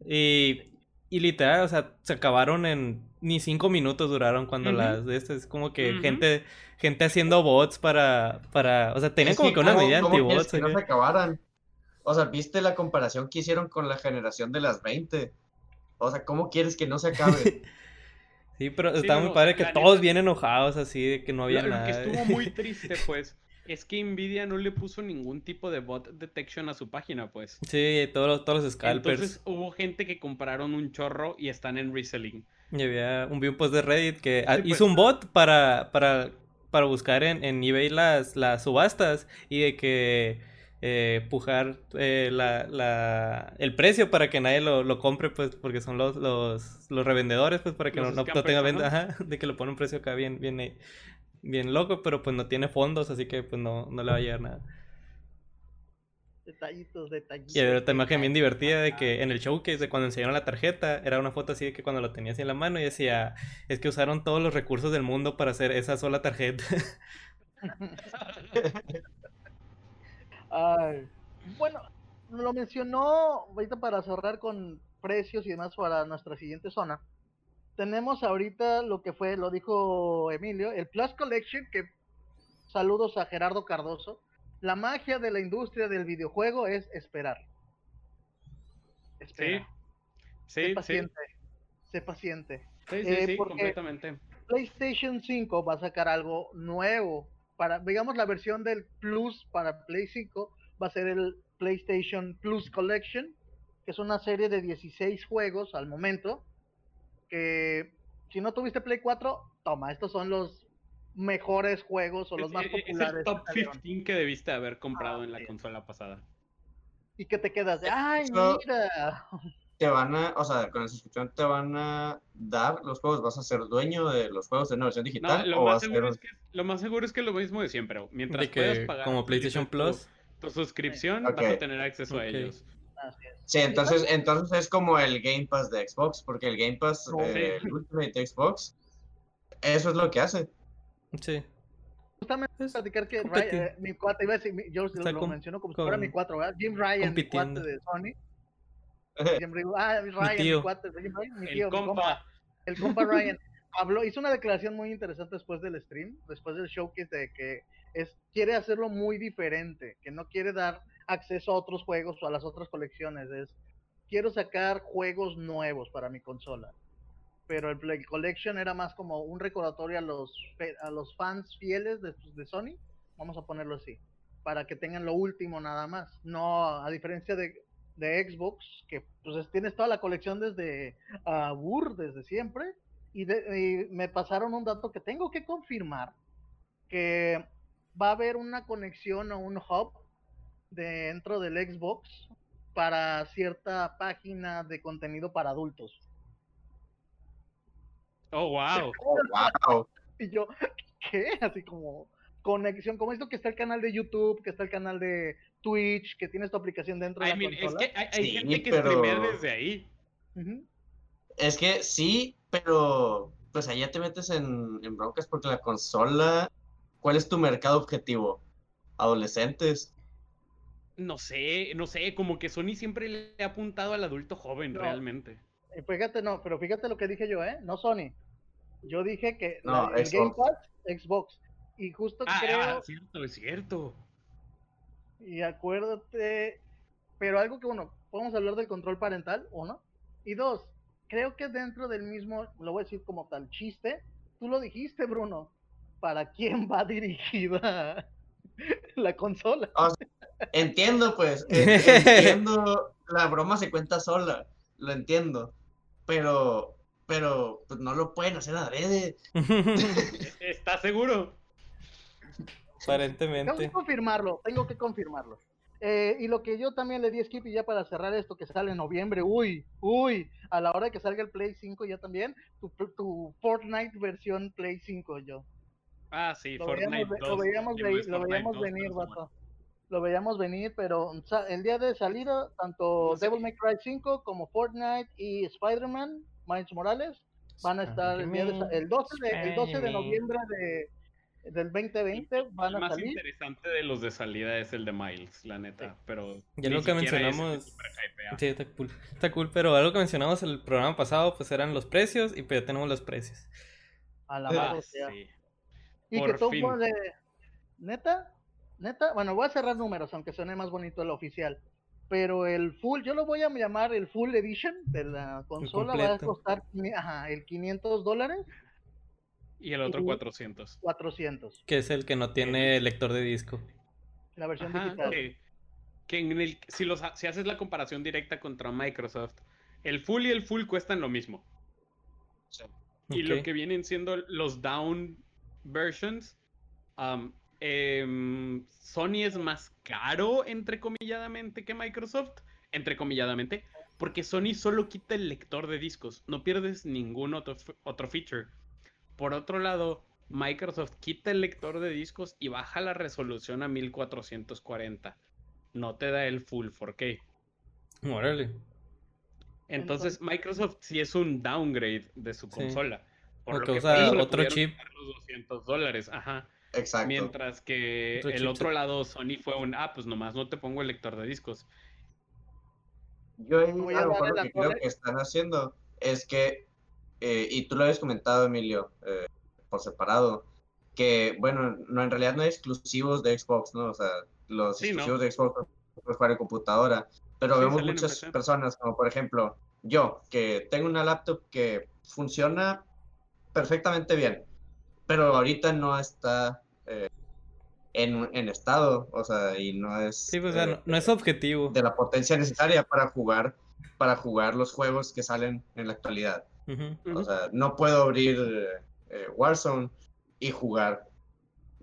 y y literal, o sea, se acabaron en ni cinco minutos duraron cuando las de estas es como que gente gente haciendo bots para para, o sea, tenían como que, una medida anti-bots. Que no se acabaran. O sea, ¿viste la comparación que hicieron con la generación de las 20? O sea, ¿cómo quieres que no se acabe? *laughs* sí, pero está muy padre que todos vienen enojados así de que no había nada. Lo que estuvo muy *laughs* triste, pues, es que Nvidia no le puso ningún tipo de bot detection a su página, pues. Sí, todos, todos los scalpers. Entonces hubo gente que compraron un chorro y están en reselling. Y había un, vi un post de Reddit que ah, hizo pues. un bot para, para, para buscar en, en eBay las, las subastas y de que eh, pujar eh, la, la, el precio para que nadie lo, lo, compre, pues, porque son los, los, los revendedores, pues, para que no, no, tenga venta, de que lo pone un precio acá bien, bien, bien loco, pero pues no tiene fondos, así que pues no, no le va a llegar nada. Detallitos, detallitos. Y hay otra imagen bien divertida de que en el showcase de cuando enseñaron la tarjeta, era una foto así de que cuando lo tenías en la mano y decía, es que usaron todos los recursos del mundo para hacer esa sola tarjeta. *laughs* *laughs* bueno, lo mencionó ahorita para cerrar con precios y demás para nuestra siguiente zona. Tenemos ahorita lo que fue, lo dijo Emilio, el Plus Collection, que saludos a Gerardo Cardoso. La magia de la industria del videojuego es esperar. Espera. Sí, sí, sé paciente. Sé paciente. Sí, sí, eh, sí, completamente. PlayStation 5 va a sacar algo nuevo para, digamos, la versión del Plus para Play 5 va a ser el PlayStation Plus Collection, que es una serie de 16 juegos al momento, que si no tuviste Play 4, toma, estos son los mejores juegos o los más populares. Es el top 15 que debiste haber comprado en la consola pasada. Y que te quedas de, ay, mira te van a, o sea, con la suscripción te van a dar los juegos, vas a ser dueño de los juegos de una versión digital. lo, más seguro es que, lo más seguro es que lo mismo de siempre. Mientras puedas pagar como PlayStation Plus, tu, suscripción, vas a tener acceso a ellos. Sí, entonces, entonces es como el Game Pass de Xbox, porque el Game Pass, eh, el Ultimate Xbox, eso es lo que hace. Sí. Justamente platicar que eh, mi cuate, iba a decir, yo lo, menciono como si fuera mi cuatro, ¿verdad? Jim Ryan, mi cuate de Sony Siempre *laughs* digo, ah, Ryan, mi, tío. mi, tío, el compa. El compa *laughs* Ryan habló, hizo una declaración muy interesante después del stream, después del showcase de que es, quiere hacerlo muy diferente, que no quiere dar acceso a otros juegos o a las otras colecciones, es quiero sacar juegos nuevos para mi consola. Pero el Play Collection era más como un recordatorio a los a los fans fieles de, de Sony, vamos a ponerlo así, para que tengan lo último nada más. No, a diferencia de de Xbox, que pues tienes toda la colección desde uh, desde siempre, y, me pasaron un dato que tengo que confirmar, que va a haber una conexión o un hub dentro del Xbox para cierta página de contenido para adultos. Oh, wow. Oh, wow. *laughs* Y yo, ¿qué? Así como conexión, como esto que está el canal de YouTube, que está el canal de Twitch, que tienes tu aplicación dentro de la consola. Es que hay, gente que pero... desde ahí. Es que sí, pero pues allá te metes en, en, broncas porque la consola, ¿cuál es tu mercado objetivo? ¿Adolescentes? No sé, no sé, como que Sony siempre le ha apuntado al adulto joven, realmente. Fíjate, no, pero fíjate lo que dije yo, ¿eh? No Sony. Yo dije que no, el Game Pass, Xbox. Y justo ah, creo. Ah, cierto, es cierto. Y acuérdate, pero algo que, bueno, podemos hablar del control parental, uno. Y dos, creo que dentro del mismo, lo voy a decir como tal chiste, tú lo dijiste, Bruno, ¿para quién va *laughs* dirigida la consola? entiendo, pues, *laughs* entiendo, la broma se cuenta sola, lo entiendo, pero, pero, pues no lo pueden hacer adrede. *laughs* ¿Estás seguro? Aparentemente. Tengo que confirmarlo, tengo que confirmarlo. Eh, y lo que yo también le di skip y ya para cerrar esto que sale en noviembre, uy, uy, a la hora que salga el Play 5 ya también, tu, tu Fortnite versión Play 5 yo. Ah, sí, lo Fortnite veíamos, 2, Lo veíamos, lo veíamos venir, vato. Lo veíamos venir, pero el día de salida, tanto no sé Devil May Cry 5 como Fortnite y Spider-Man, Miles Morales, van a estar el, día de, el, 12 de, el 12 de noviembre de, del 2020 van a el más salir. interesante de los de salida es el de Miles, la neta, pero ya lo que mencionamos sí, está cool. Está cool, pero algo que mencionamos el programa pasado pues eran los precios y pues ya tenemos los precios. A la ah, sí. Y que todo de neta, neta, bueno, voy a cerrar números aunque suene más bonito el oficial. Pero el full, yo lo voy a llamar el full edition de la consola, va a costar ajá, el 500 dólares y el otro 400. 400. Que es el que no tiene lector de disco. La versión digital. Que, en el, si, los, si haces la comparación directa contra Microsoft, el full y el full cuestan lo mismo. Y lo que vienen siendo los down versions, um, Sony es más caro, entrecomilladamente, que Microsoft, entrecomilladamente, porque Sony solo quita el lector de discos, no pierdes ningún otro, otro feature. Por otro lado, Microsoft quita el lector de discos y baja la resolución a 1440. No te da el full 4K. Órale. Entonces, Microsoft sí es un downgrade de su consola. Por lo que usa otro chip. Los 200 dólares, ajá. Exacto. Mientras que el otro lado, Sony fue un, ah, pues nomás no te pongo el lector de discos. Yo a lo que creo que están haciendo es que eh, y tú lo habías comentado, Emilio, eh, por separado, que, bueno, no, en realidad no hay exclusivos de Xbox, ¿no? O sea, los exclusivos de Xbox puedes jugar en computadora, pero vemos muchas personas, como por ejemplo yo, que tengo una laptop que funciona perfectamente bien, pero ahorita no está eh, en, en, estado, o sea, y no es... Sí, pues, no, es objetivo. De la potencia necesaria para jugar, para jugar los juegos que salen en la actualidad. O sea, no puedo abrir eh, Warzone y jugar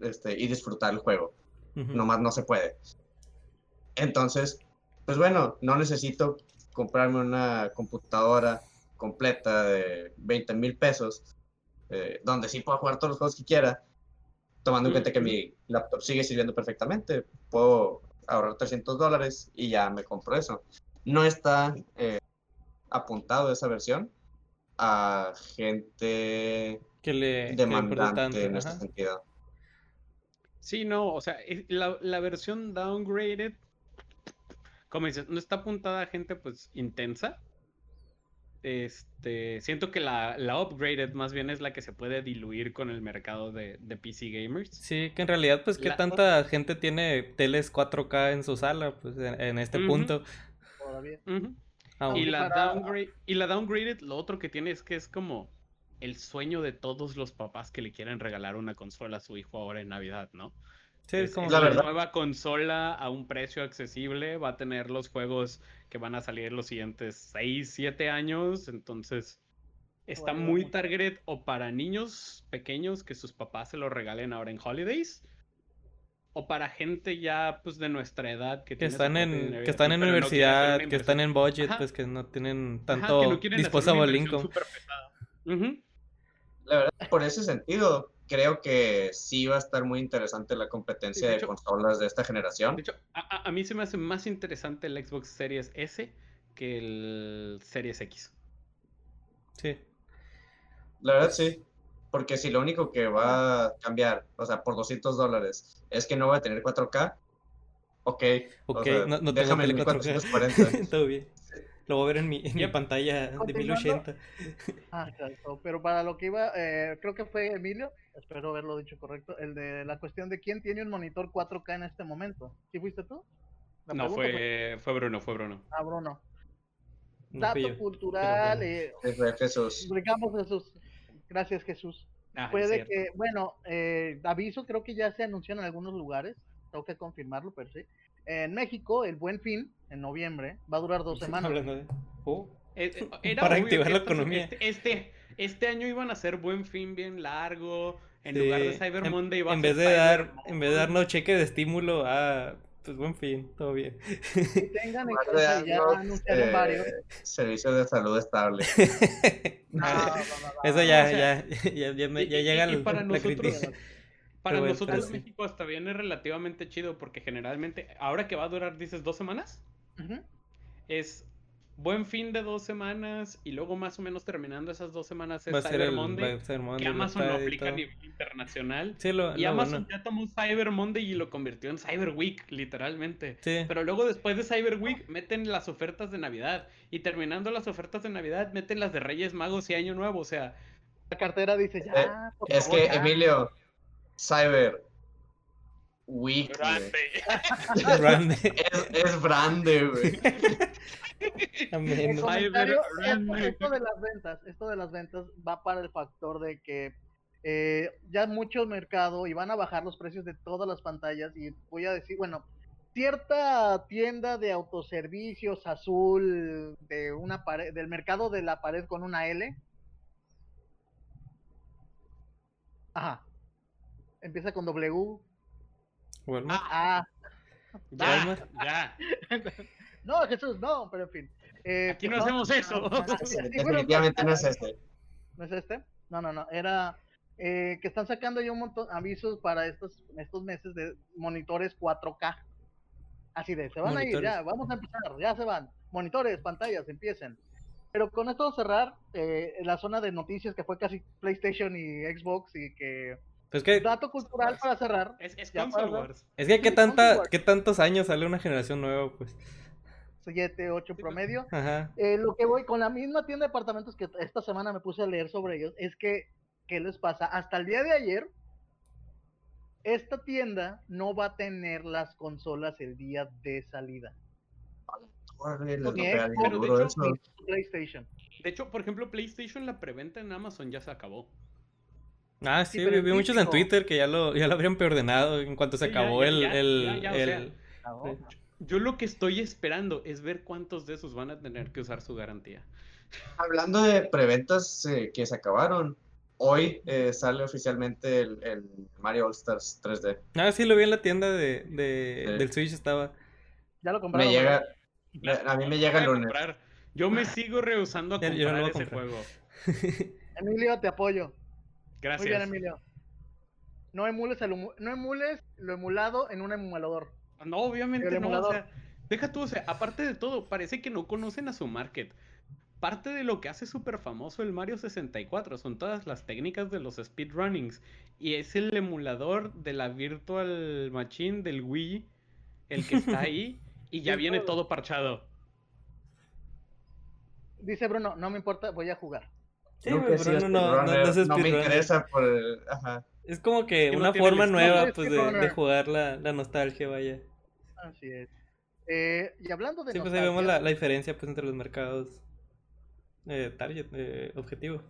este, y disfrutar el juego. Nomás no se puede. Entonces, pues bueno, no necesito comprarme una computadora completa de 20 mil pesos, eh, donde sí puedo jugar todos los juegos que quiera, tomando en cuenta que mi laptop sigue sirviendo perfectamente. Puedo ahorrar 300 dólares y ya me compro eso. No está eh, apuntado esa versión, a gente que le demandante en este sentido. Sí, no, o sea, la, la, versión downgraded, como dices, no está apuntada a gente pues intensa. Este, siento que la, la upgraded más bien es la que se puede diluir con el mercado de, de PC gamers. Sí, que en realidad pues que tanta gente tiene teles 4K en su sala, pues en, este punto. Todavía. Y, la downgrade, y la downgraded, lo otro que tiene es que es como el sueño de todos los papás que le quieren regalar una consola a su hijo ahora en Navidad, ¿no? Sí, es como la nueva consola a un precio accesible, va a tener los juegos que van a salir los siguientes 6, 7 años, entonces está muy target o para niños pequeños que sus papás se lo regalen ahora en holidays o para gente ya pues de nuestra edad que, están en que están en universidad, que están en budget, pues que no tienen tanto Ajá, disposable income. La verdad, por ese sentido, creo que sí va a estar muy interesante la competencia de, consolas de esta generación. De hecho, a, a, mí se me hace más interesante el Xbox Series S que el Series X. Sí. La verdad, sí. Porque si lo único que va a cambiar, o sea, por 200 dólares, es que no voy a tener 4K, ok. Ok, no, déjame el 4K. Todo bien. Lo voy a ver en mi, en mi pantalla de 1080. Ah, exacto. Pero para lo que iba, eh, creo que fue Emilio, espero haberlo dicho correcto, el de la cuestión de quién tiene un monitor 4K en este momento. ¿Sí fuiste tú? no, fue, fue Bruno, fue Bruno. Ah, Bruno. Dato cultural. Eh, Jesús. Jesús. Gracias, Jesús. Ah, Puede que, bueno, eh, aviso, creo que ya se anunció en algunos lugares, tengo que confirmarlo, pero sí. En México, el Buen Fin, en noviembre, va a durar dos *laughs* semanas. Oh. Eh, eh, *laughs* para activar la economía. Este, este, este, año iban a ser Buen Fin bien largo, en lugar de Cyber Monday iba en, vez de dar En vez de darnos cheque de estímulo a pues buen fin, todo bien. tengan en cuenta, ya anunciaron varios. Servicio de salud estable. *laughs* Eso ya, ya, ya, ya, ya llega y, para nosotros, *laughs* Para nosotros México hasta viene relativamente chido porque generalmente, ahora que va a durar, dices, dos semanas, es buen fin de dos semanas y luego más o menos terminando esas dos semanas es Cyber, Monday, que Amazon lo aplica a nivel internacional. Y Amazon ya tomó Cyber Monday y lo convirtió en Cyber Week literalmente. Pero luego después de Cyber Week meten las ofertas de Navidad y terminando las ofertas de Navidad meten las de Reyes Magos y Año Nuevo o sea la cartera dice ya eh, es que Emilio Cyber Week Grande. es, es grande güey *laughs* *laughs* esto, de las ventas, esto de las ventas va para el factor de que eh, ya mucho mercado y van a bajar los precios de todas las pantallas y voy a decir, bueno, cierta tienda de autoservicios azul de una pared, del mercado de la pared con una L. Ajá. Empieza con W. Bueno. Ah. Ya, ya. *laughs* No, Jesús, no, pero en fin. Eh, Aquí no hacemos eso. Definitivamente no es este. ¿No es este? No, no, no. Era eh, que están sacando ya un montón de avisos para estos, estos meses de monitores 4K. Así de, se van a ir, ya, vamos a empezar, ya se van. Monitores, pantallas, empiecen. Pero con esto cerrar, eh, la zona de noticias que fue casi PlayStation y Xbox y que pues que, dato cultural para cerrar. Es, es, es que ¿qué, tanta, ¿qué tantos años sale una generación nueva? Pues 7, 8 promedio. Eh, lo que voy con la misma tienda de departamentos que esta semana me puse a leer sobre ellos es que, ¿qué les pasa? Hasta el día de ayer, esta tienda no va a tener las consolas el día de salida. PlayStation. De hecho, por ejemplo, PlayStation, la preventa en Amazon ya se acabó. Ah, sí, vi, muchos en Twitter que ya lo, ya lo habrían preordenado en cuanto se acabó el... el, yo lo que estoy esperando es ver cuántos de esos van a tener que usar su garantía. Hablando de preventas eh, que se acabaron, hoy eh, sale oficialmente el, Mario All Stars 3D. Ah, sí, lo vi en la tienda de, del Switch, estaba. Ya lo compraron. Me llega, a mí me llega el lunes. Yo me sigo rehusando a comprar ese juego. *laughs* Emilio, te apoyo. Gracias. Muy bien, Emilio. No emules, no emules lo emulado en un emulador. No, obviamente no. O sea, deja tú, o sea, aparte de todo, parece que no conocen a su market. Parte de lo que hace súper famoso el Mario 64 son todas las técnicas de los speedrunnings. Y es el emulador de la Virtual Machine del Wii el que está ahí *laughs* y ya viene todo parchado. Dice Bruno, no me importa, voy a jugar. Sí, Bruno no, no, me interesa por... Es como que una forma nueva pues, de, de, jugar la, la nostalgia, vaya. Así es. Eh, y hablando de sí, pues ahí vemos la, la, diferencia pues entre los mercados eh, target, eh, objetivo.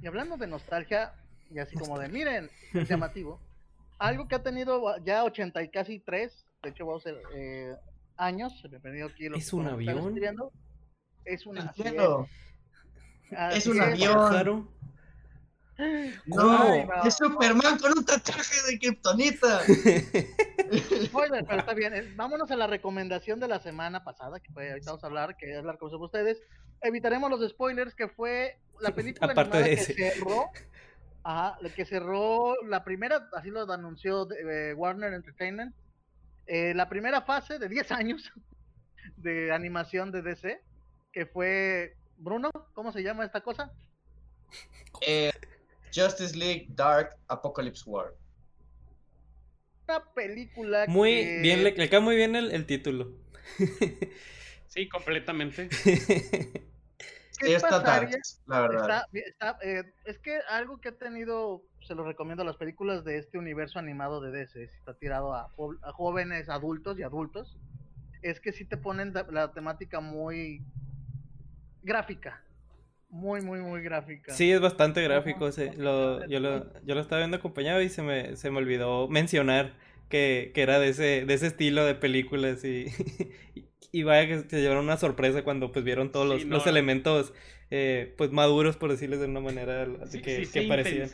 Y hablando de nostalgia, y así como de, miren, es llamativo, *laughs* algo que ha tenido ya 80 y casi 3, de hecho vamos a ser eh, años, bienvenido aquí. ¿Es un avión? Es un avión. Es un avión. No, es Superman con un tatuaje de Kryptonita. *laughs* Spoiler, pero está bien. Vámonos a la recomendación de la semana pasada, que fue, ahorita vamos a hablar, que hablar con ustedes. Evitaremos los spoilers, que fue la película animada que cerró. Ajá, la que cerró la primera, así lo anunció eh, Warner Entertainment. Eh, la primera fase de 10 años *laughs* de animación de DC, que fue Bruno, ¿cómo se llama esta cosa? Eh, Justice League Dark Apocalypse War. Una película muy bien, le, le, cae muy bien el, el título. *laughs* Sí, completamente. Sí, está dark, la verdad. Eh, es que algo que ha tenido, se lo recomiendo a las películas de este universo animado de DC, está tirado a, jóvenes, adultos y adultos, es que sí te ponen la temática muy gráfica. Muy, muy, muy gráfica. Sí, es bastante gráfico. lo, yo, lo, yo lo estaba viendo acompañado y se me, se me olvidó mencionar que, que era de ese, de ese estilo de películas y, *laughs* y vaya que se llevaron una sorpresa cuando pues vieron todos los, los elementos eh, pues maduros por decirles de una manera así que, que parecían.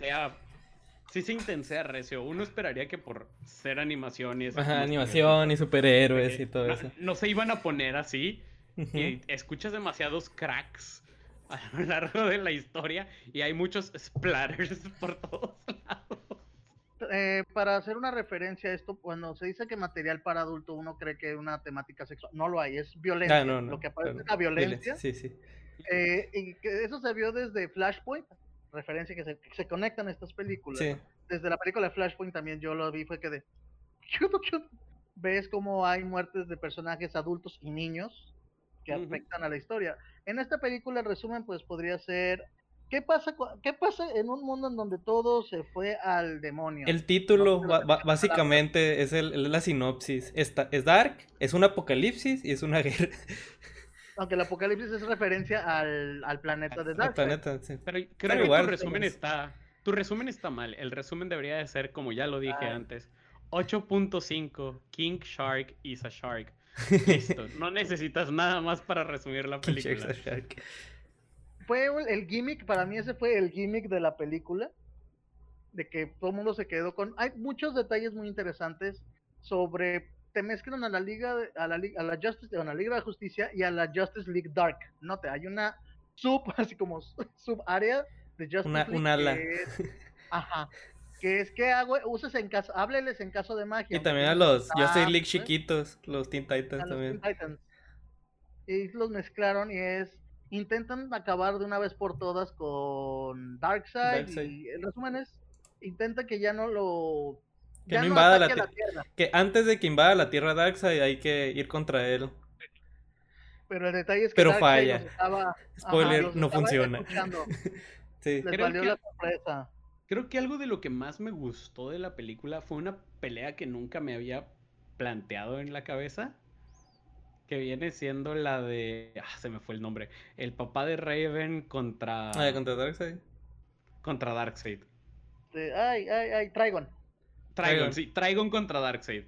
Sí se intensea recio. Uno esperaría que por ser animaciones. Ajá, animación y superhéroes y todo eso. No se iban a poner así. Y escuchas demasiados cracks *laughs* a lo largo de la historia y hay muchos splatters *laughs* por todos lados. Eh, para hacer una referencia a esto, cuando se dice que material para adulto uno cree que es una temática sexual, no lo hay, es violencia. Ah, lo que aparece es la violencia. Sí, sí. Eh, y que eso se vio desde Flashpoint, referencia que se, se conectan estas películas. Desde la película de Flashpoint también yo lo vi, fue que de... *laughs* Ves cómo hay muertes de personajes adultos y niños que afectan a la historia. En esta película, el resumen, pues podría ser ¿Qué pasa, ¿Qué pasa en un mundo en donde todo se fue al demonio? El título básicamente es el, la sinopsis. es dark, es un apocalipsis y es una *laughs* guerra. Aunque el apocalipsis es referencia al, al planeta de Dark. planeta, sí. Pero creo que tu resumen está... Tu resumen está mal. El resumen debería de ser, como ya lo dije ah. antes, 8.5, King Shark is a Shark. Listo. *laughs* no necesitas nada más para resumir la película fue el gimmick, para mí ese fue el gimmick de la película, de que todo el mundo se quedó con... Hay muchos detalles muy interesantes sobre... Te mezclan a la Liga, a la, a la Justice, a la Liga de Justicia y a la Justice League Dark. No te, hay una sub, *laughs* así como sub área de Justice una, League. Un ala. ajá. Que es que hago, uses en caso, hábleles en caso de magia. Y también a los Justice League chiquitos, los Teen Titans también. Teen Titans. Y los mezclaron y es intentan acabar de una vez por todas con Darkseid, y el resumen es intenta que ya no lo que no invada la, tierra. Que antes de que invada la Tierra Darkseid hay que ir contra él. Pero el detalle es que Pero falla. Spoiler, no funciona. *laughs* sí. Les valió la sorpresa. Creo que algo de lo que más me gustó de la película fue una pelea que nunca me había planteado en la cabeza que viene siendo la de. Ah, se me fue el nombre. El papá de Raven contra. Ah, contra Darkseid. Contra Darkseid. ay, ay, ay, Trigon. Trigon, sí, Trigon contra Darkseid.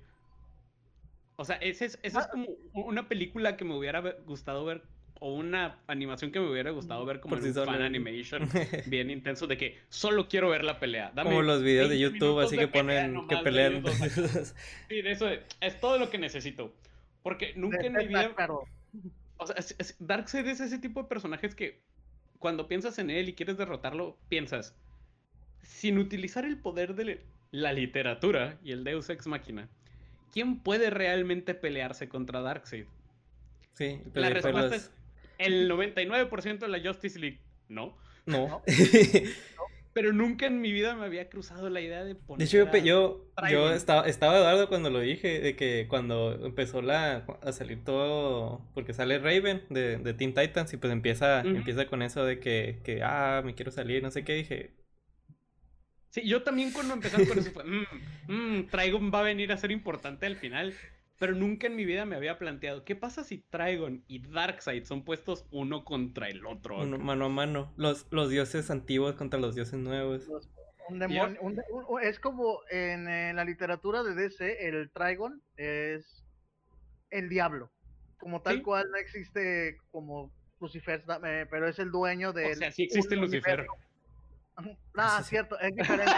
O sea, esa es, es ah. como una película que me hubiera gustado ver, o una animación que me hubiera gustado ver como un fan animation *laughs* bien intenso, de que solo quiero ver la pelea. como los videos de YouTube, así que ponen que pelean. *laughs* sí, de eso es todo lo que necesito. Porque nunca en mi vida. O sea, Darkseid es ese tipo de personajes que cuando piensas en él y quieres derrotarlo, piensas, sin utilizar el poder de la literatura y el Deus Ex Machina, ¿quién puede realmente pelearse contra Darkseid? Sí, la respuesta es el 99% de la Justice League. No. No. *laughs* Pero nunca en mi vida me había cruzado la idea de poner. De hecho, yo, yo, estaba, estaba Eduardo cuando lo dije, de que cuando empezó la, a salir todo, porque sale Raven de, de Teen Titans y pues empieza, empieza con eso de que, que, ah, me quiero salir, no sé qué, dije. Sí, yo también cuando empezamos con eso fue, mmm, mmm, Trigon va a venir a ser importante al final. Pero nunca en mi vida me había planteado, ¿qué pasa si Trigon y Darkseid son puestos uno contra el otro? mano a mano. Los, los dioses antiguos contra los dioses nuevos. Un demonio, es como en, la literatura de DC, el Trigon es el diablo. Como tal cual no existe como Lucifer, eh, pero es el dueño de. O sea, sí existe Lucifer. Ah, cierto, es diferente.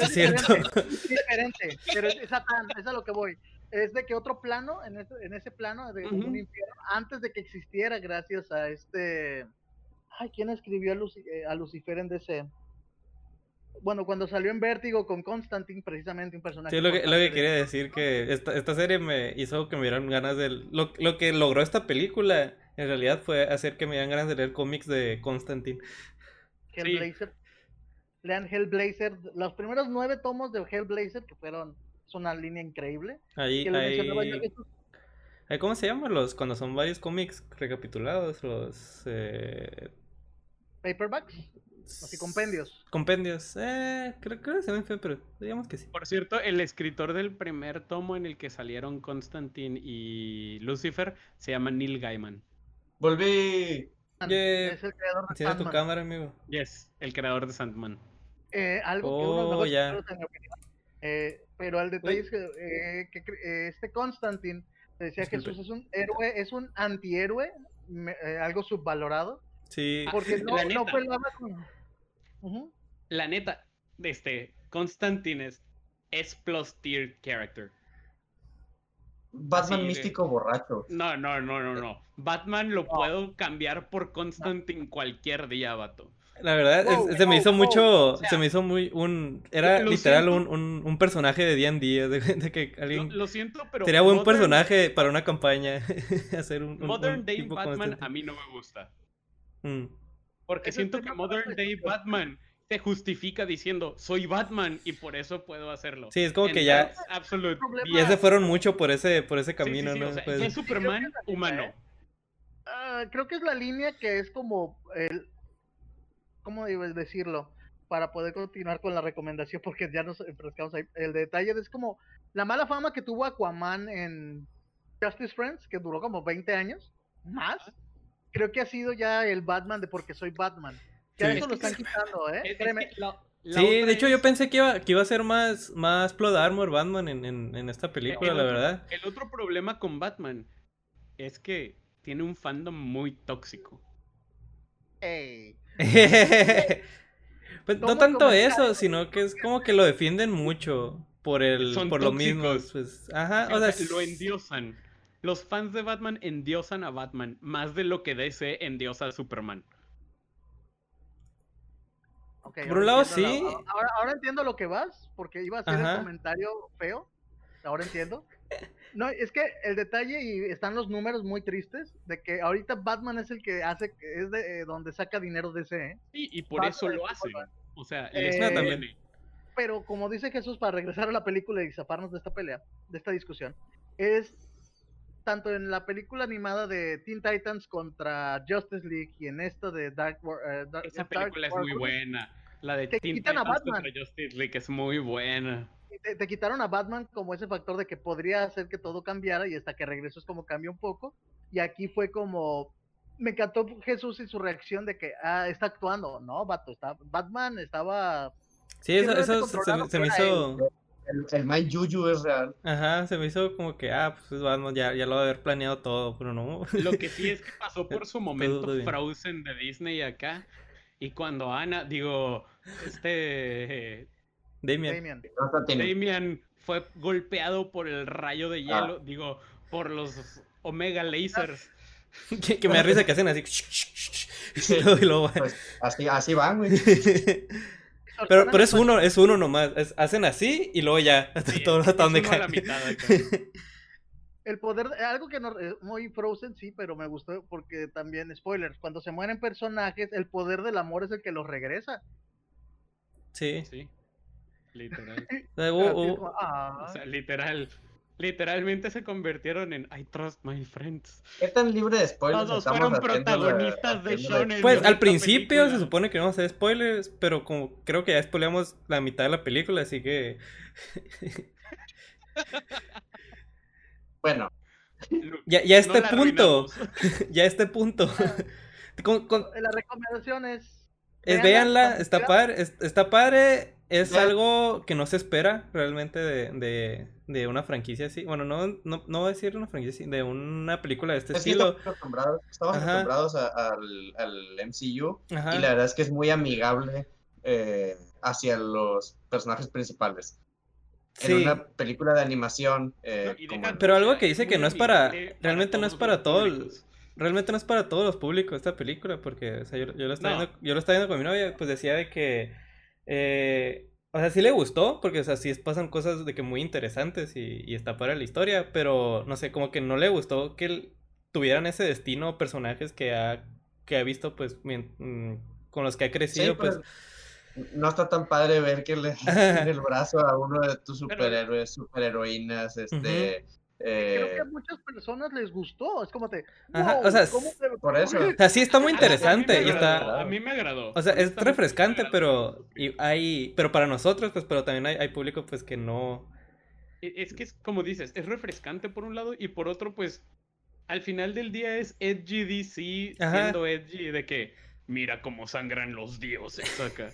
es, cierto. Es diferente, pero es Satán, es a lo que voy es de que otro plano, en ese, en ese plano de un infierno, antes de que existiera, gracias a este. Ay, ¿quién escribió a, eh, a Lucifer en DC? Bueno, cuando salió en Vértigo con Constantine, precisamente un personaje. Sí, lo que, lo que quería decir, que esta, esta serie me hizo que me dieran ganas de. Lo, lo que logró esta película, en realidad, fue hacer que me dieran ganas de leer cómics de Constantine. Hellblazer. Lean Hellblazer. Los primeros nueve tomos de Hellblazer, que fueron es una línea increíble. Ahí, ¿Cómo se llaman los cuando son varios cómics recapitulados? Los eh... paperbacks. Así compendios. Compendios. Eh, creo, que se ven feo, pero digamos que sí. Por cierto, el escritor del primer tomo en el que salieron Constantine y Lucifer se llama Neil Gaiman. Volví. Es el creador de Tiene tu cámara, amigo. Yes, el creador de Sandman. Eh, algo que uno Oh, ya. en mi opinión. Eh, pero el detalle es que, eh, que eh, este Constantine decía que Disculpe. Jesús es un héroe, es un antihéroe, me- eh, algo subvalorado, Sí. porque no, La fue el lava con... Ujú. La neta, este, Constantine es, es plus tier character. Batman Sí, de- místico borracho. No, no, no, no, no. Batman lo puedo cambiar por Constantine cualquier día, vato. La verdad, es- Wow, se me wow, hizo wow. mucho, O sea, se me hizo muy un, era lo literal siento. un, un, un personaje de D&D, de, de que Lo, alguien, lo siento, pero. sería buen Modern- personaje para una campaña, *laughs* hacer un, un- Modern un Day tipo como Batman este. a mí no me gusta. Mm. Porque siento que Modern Day. Batman se justifica diciendo soy Batman y por eso puedo hacerlo. Sí, es como And que ya, absolute y ya se fueron mucho por ese, por ese Sí, sí, camino, sí, ¿no? o sea, Pues- es Superman creo que es la humano. neta, Ah, creo que es la línea que es como el... ¿Cómo debes decirlo? Para poder continuar con la recomendación, porque ya nos enfrascamos ahí. El detalle es como la mala fama que tuvo Aquaman en Justice Friends, que duró como 20 años, más. Creo que ha sido ya el Batman de porque soy Batman. Ya Sí. eso lo están quitando, ¿eh? Es- es Créeme. que la- la Sí, de hecho yo pensé que iba, que iba a ser más, más Plot Armor Batman en, en, en esta película, el la otro- verdad. El otro problema con Batman es que tiene un fandom muy tóxico. Ey. *laughs* pues no ¿Cómo tanto eso, sino que es como que lo defienden mucho por el, Son por lo mismo, pues, ajá, O sea, lo endiosan. Los fans de Batman endiosan a Batman más de lo que DC endiosa a Superman. Por un lado, la- sí. Ahora, ahora entiendo lo que vas, porque iba a hacer Ajá. el comentario feo. Ahora entiendo. No, es que el detalle y están los números muy tristes de que ahorita Batman es el que hace, es de eh, donde saca dinero de ese, ¿eh? Sí, y por Batman eso lo. Batman. O sea, Eh, también. Pero como dice Jesús, para regresar a la película y zafarnos de esta pelea, de esta discusión, es tanto en la película animada de Teen Titans contra Justice League y en esta de Dark, War- eh, Dark- Esa Dark película es muy buena. La de Te Teen Titans contra Justice League es muy buena. Te, te quitaron a Batman como ese factor de que podría hacer que todo cambiara y hasta que regresó es como cambia un poco. Y aquí fue como, me encantó Jesús y su reacción de que, ah, está actuando. No, vato, está, Batman estaba... sí, eso, se, me hizo, El, el Mind Juju es real. ajá, se me hizo como que, ah, pues es Batman, ya, ya lo va a haber planeado todo, pero no. *laughs* Lo que *laughs* sí es que pasó por su momento todo. Frozen de Disney acá. Y cuando Ana, digo, este Damien. Damian. Damian fue golpeado por el rayo de Ah. hielo, digo, por los Omega Lasers. *laughs* Que, que me da risa que hacen así. y luego- y luego- Pues así, así van, güey. pero, pero es uno, es uno nomás. es- hacen así y luego ya. Hasta, *laughs* Sí, todo, es hasta donde la cae. mitad. El poder, de- algo que no, eh, muy Frozen sí, pero me gustó porque también, spoilers, cuando se mueren personajes, el poder del amor es el que los regresa. Sí. Sí, literal. *laughs* Ah. O sea, literal. Literalmente se convirtieron en I trust my friends. ¿Qué tan libre de spoilers Todos fueron protagonistas de haciendo shonen. Pues al principio se supone que no vamos a hacer spoilers, pero como creo que ya spoileamos la mitad de la película, así que *laughs* Bueno, ya, ya a este no la punto, *laughs* ya a este punto. Con- con- La recomendación es... es, véanla, véanla, está padre, es- está padre, es algo que no se espera realmente de, de, de una franquicia así. Bueno, no, no, no voy a decir una franquicia así, de una película de este es que estilo. estamos acostumbrados, estamos Ajá. acostumbrados a- al, al MCU Ajá. y la verdad es que es muy amigable eh, hacia los personajes principales. Sí. En una película de animación, eh, No, y como deja- en- Pero algo que dice que no es para- realmente no es todos para los todo el- públicos. realmente no es para todos los públicos esta película, porque o sea, yo, yo lo estaba No. viendo, yo lo estaba viendo con mi novia, pues decía de que, eh, o sea, sí le gustó, porque o sea, sí pasan cosas de que muy interesantes y, y está para la historia, pero no sé, como que no le gustó que tuvieran ese destino personajes que ha, que ha visto, pues, mm, con los que ha crecido, pues, pues, no está tan padre ver que le *laughs* en el brazo a uno de tus superhéroes, superheroínas, este, Creo que a eh, muchas personas les gustó. Es como te. o sea, por eso. *laughs* O sí está muy interesante. y está, a mí me agradó. O sea, es refrescante, pero y hay, pero para nosotros, pues, pero también hay, hay público, pues, que no. E, es que es como dices, es refrescante por un lado y por otro, pues, al final del día es edgy DC siendo edgy de que mira cómo sangran los dioses acá.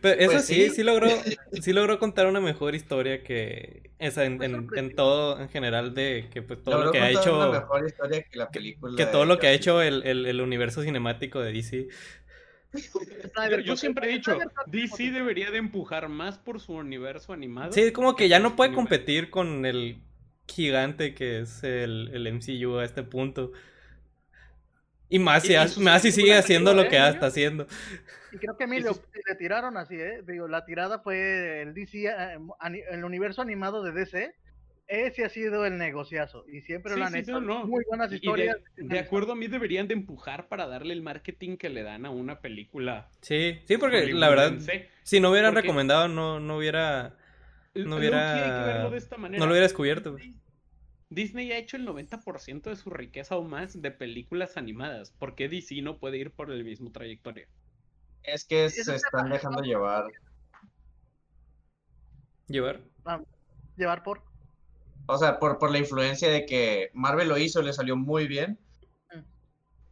Pero eso pues sí, sí, logró, *laughs* sí logró contar una mejor historia que esa en, en, todo en general de que pues todo lo que ha hecho una mejor historia que la película que todo lo que ha hecho el, el, el, universo cinemático de DC. Yo, siempre he dicho, DC debería de empujar más por su universo animado. Sí, como que ya no puede competir con el gigante que es el, el MCU a este punto. Y más si, más si sigue haciendo lo que ¿eh? está haciendo. Y creo que a mí *laughs* le, tiraron así, ¿eh? Digo, la tirada fue el DC, eh, el universo animado de DC. Ese ha sido el negociazo. Y siempre lo han hecho. Muy buenas historias. De, acuerdo a mí, deberían de empujar para darle el marketing que le dan a una película. Sí, sí, porque la verdad, si no hubieran recomendado, no, no hubiera. No hubiera. No lo hubiera descubierto. Disney ha hecho el 90% de su riqueza o más de películas animadas. ¿Por qué DC no puede ir por el mismo trayectoria? Es que se están dejando llevar. ¿Llevar? Ah, ¿Llevar por? O sea, por, por la influencia de que Marvel lo hizo, le salió muy bien.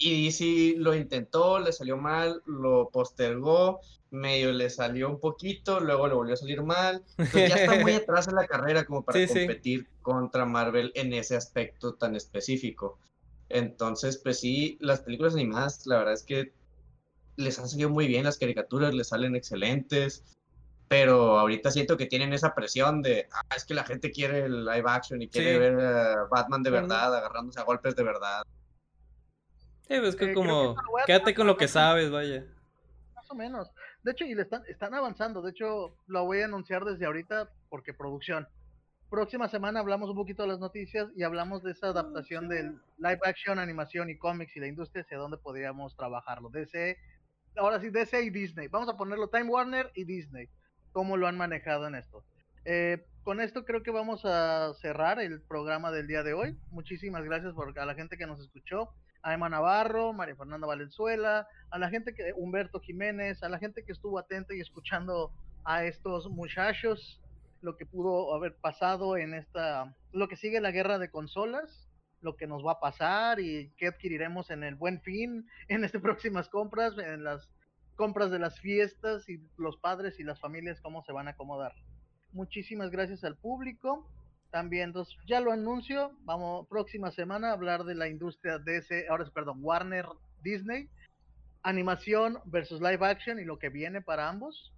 Y DC lo intentó, le salió mal, lo postergó, medio le salió un poquito, luego le volvió a salir mal. Entonces ya está muy *laughs* atrás en la carrera como para competir contra Marvel en ese aspecto tan específico. Entonces, pues sí, las películas animadas, la verdad es que les han salido muy bien, las caricaturas les salen excelentes, pero ahorita siento que tienen esa presión de, ah, es que la gente quiere el live action y quiere ver a Batman de verdad, agarrándose a golpes de verdad. Sí, pues que eh, como, quédate con lo que sabes, vaya. Más o menos. De hecho, y le están, están avanzando. De hecho, lo voy a anunciar desde ahorita porque producción. Próxima semana hablamos un poquito de las noticias y hablamos de esa adaptación del live action, animación y cómics y la industria hacia dónde podríamos trabajarlo. DC, ahora sí, DC y Disney. Vamos a ponerlo Time Warner y Disney. ¿Cómo lo han manejado en esto? Eh, con esto creo que vamos a cerrar el programa del día de hoy. Muchísimas gracias por, a la gente que nos escuchó a Emma Navarro, María Fernanda Valenzuela, a la gente que, Humberto Jiménez, a la gente que estuvo atenta y escuchando a estos muchachos, lo que pudo haber pasado en esta, lo que sigue la guerra de consolas, lo que nos va a pasar y qué adquiriremos en el buen fin, *laughs* en estas próximas compras, en las compras de las fiestas y los padres y las familias, cómo se van a acomodar. Muchísimas gracias al público. También, entonces, ya lo anuncio. Vamos, próxima semana a hablar de la industria de ese, ahora perdón, Warner Disney, animación versus live action y lo que viene para ambos.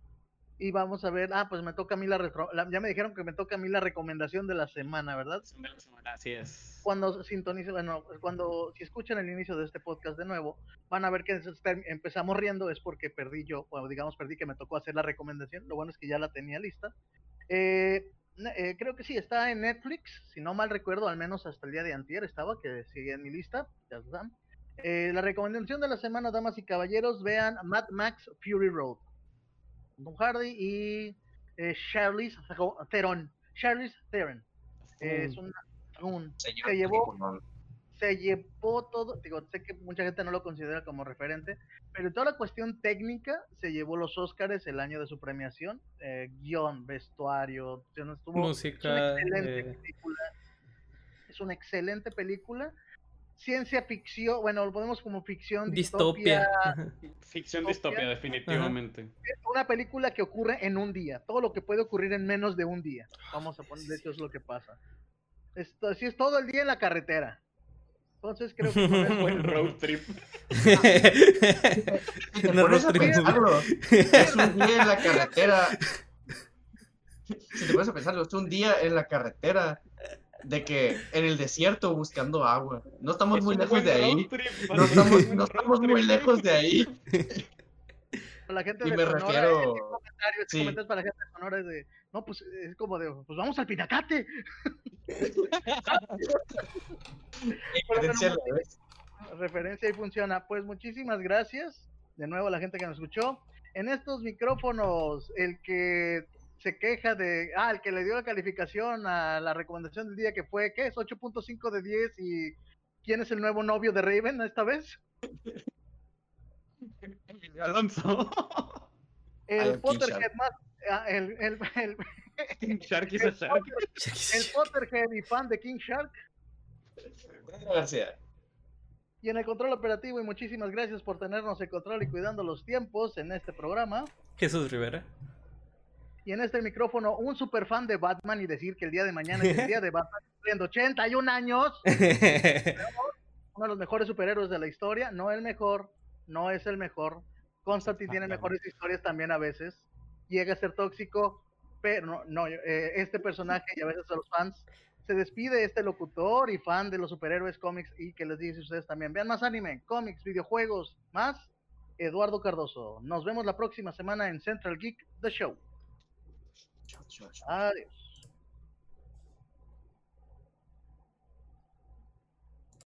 Y vamos a ver, ah, pues me toca a mí la, ya me dijeron que me toca a mí la recomendación de la semana, ¿verdad? Así es. Cuando sintonicen, bueno, cuando, si escuchan el inicio de este podcast de nuevo, van a ver que empezamos riendo, es porque perdí yo, o digamos perdí que me tocó hacer la recomendación, lo bueno es que ya la tenía lista. Eh, eh, creo que sí, está en Netflix, si no mal recuerdo, al menos hasta el día de antier estaba, que sigue en mi lista, eh, la recomendación de la semana, damas y caballeros, vean Mad Max Fury Road. Don Hardy y eh, Charlize Theron. Charlize Theron. es un, un se llevó se llevó todo, digo, sé que mucha gente no lo considera como referente, pero toda la cuestión técnica se llevó los Oscars el año de su premiación, eh, guion, vestuario, estuvo, música, es una excelente eh. película, es una excelente película, ciencia ficción, bueno, lo podemos como ficción, distopia, ficción distopia, definitivamente. una película que ocurre en un día, todo lo que puede ocurrir en menos de un día, vamos a poner, de hecho es lo que pasa. Esto, así es todo el día en la carretera. Entonces creo que es buen *laughs* road trip. no road trip. es un día en la carretera. Si te pones a pensarlo, es un día en la carretera de que en el desierto buscando agua. No estamos muy lejos de ahí. no estamos, no estamos muy lejos de ahí. La gente y me refiero. Comentarios, sí. comentarios para la gente de Sonora de, no, pues es como de, pues vamos al Pinacate. *laughs* referencia y funciona. Pues muchísimas gracias de nuevo a la gente que nos escuchó. En estos micrófonos, el que se queja de, ah, el que le dio la calificación a la recomendación del día que fue, ¿qué es? 8.5 de 10 y ¿quién es el nuevo novio de Raven esta vez? *laughs* Alonso. El Potterhead más, el, el, el, *laughs* King Shark a Shark. *laughs* el Potterhead y fan de King Shark. Gracias. Y en el control operativo, y muchísimas gracias por tenernos el control y cuidando los tiempos en este programa. Jesús Rivera. Y en este micrófono, un super fan de Batman y decir que el día de mañana es el día de *laughs* Batman cumpliendo 81 años. Uno de los mejores superhéroes de la historia, no el mejor, no es el mejor. Constantine tiene mejores historias también a veces. Llega a ser tóxico, pero no, no eh, este personaje y a veces a los fans se despide este locutor y fan de los superhéroes cómics y que les dice a ustedes también, vean más anime, cómics, videojuegos, más Eduardo Cardoso. Nos vemos la próxima semana en Central Geek The Show. Adiós.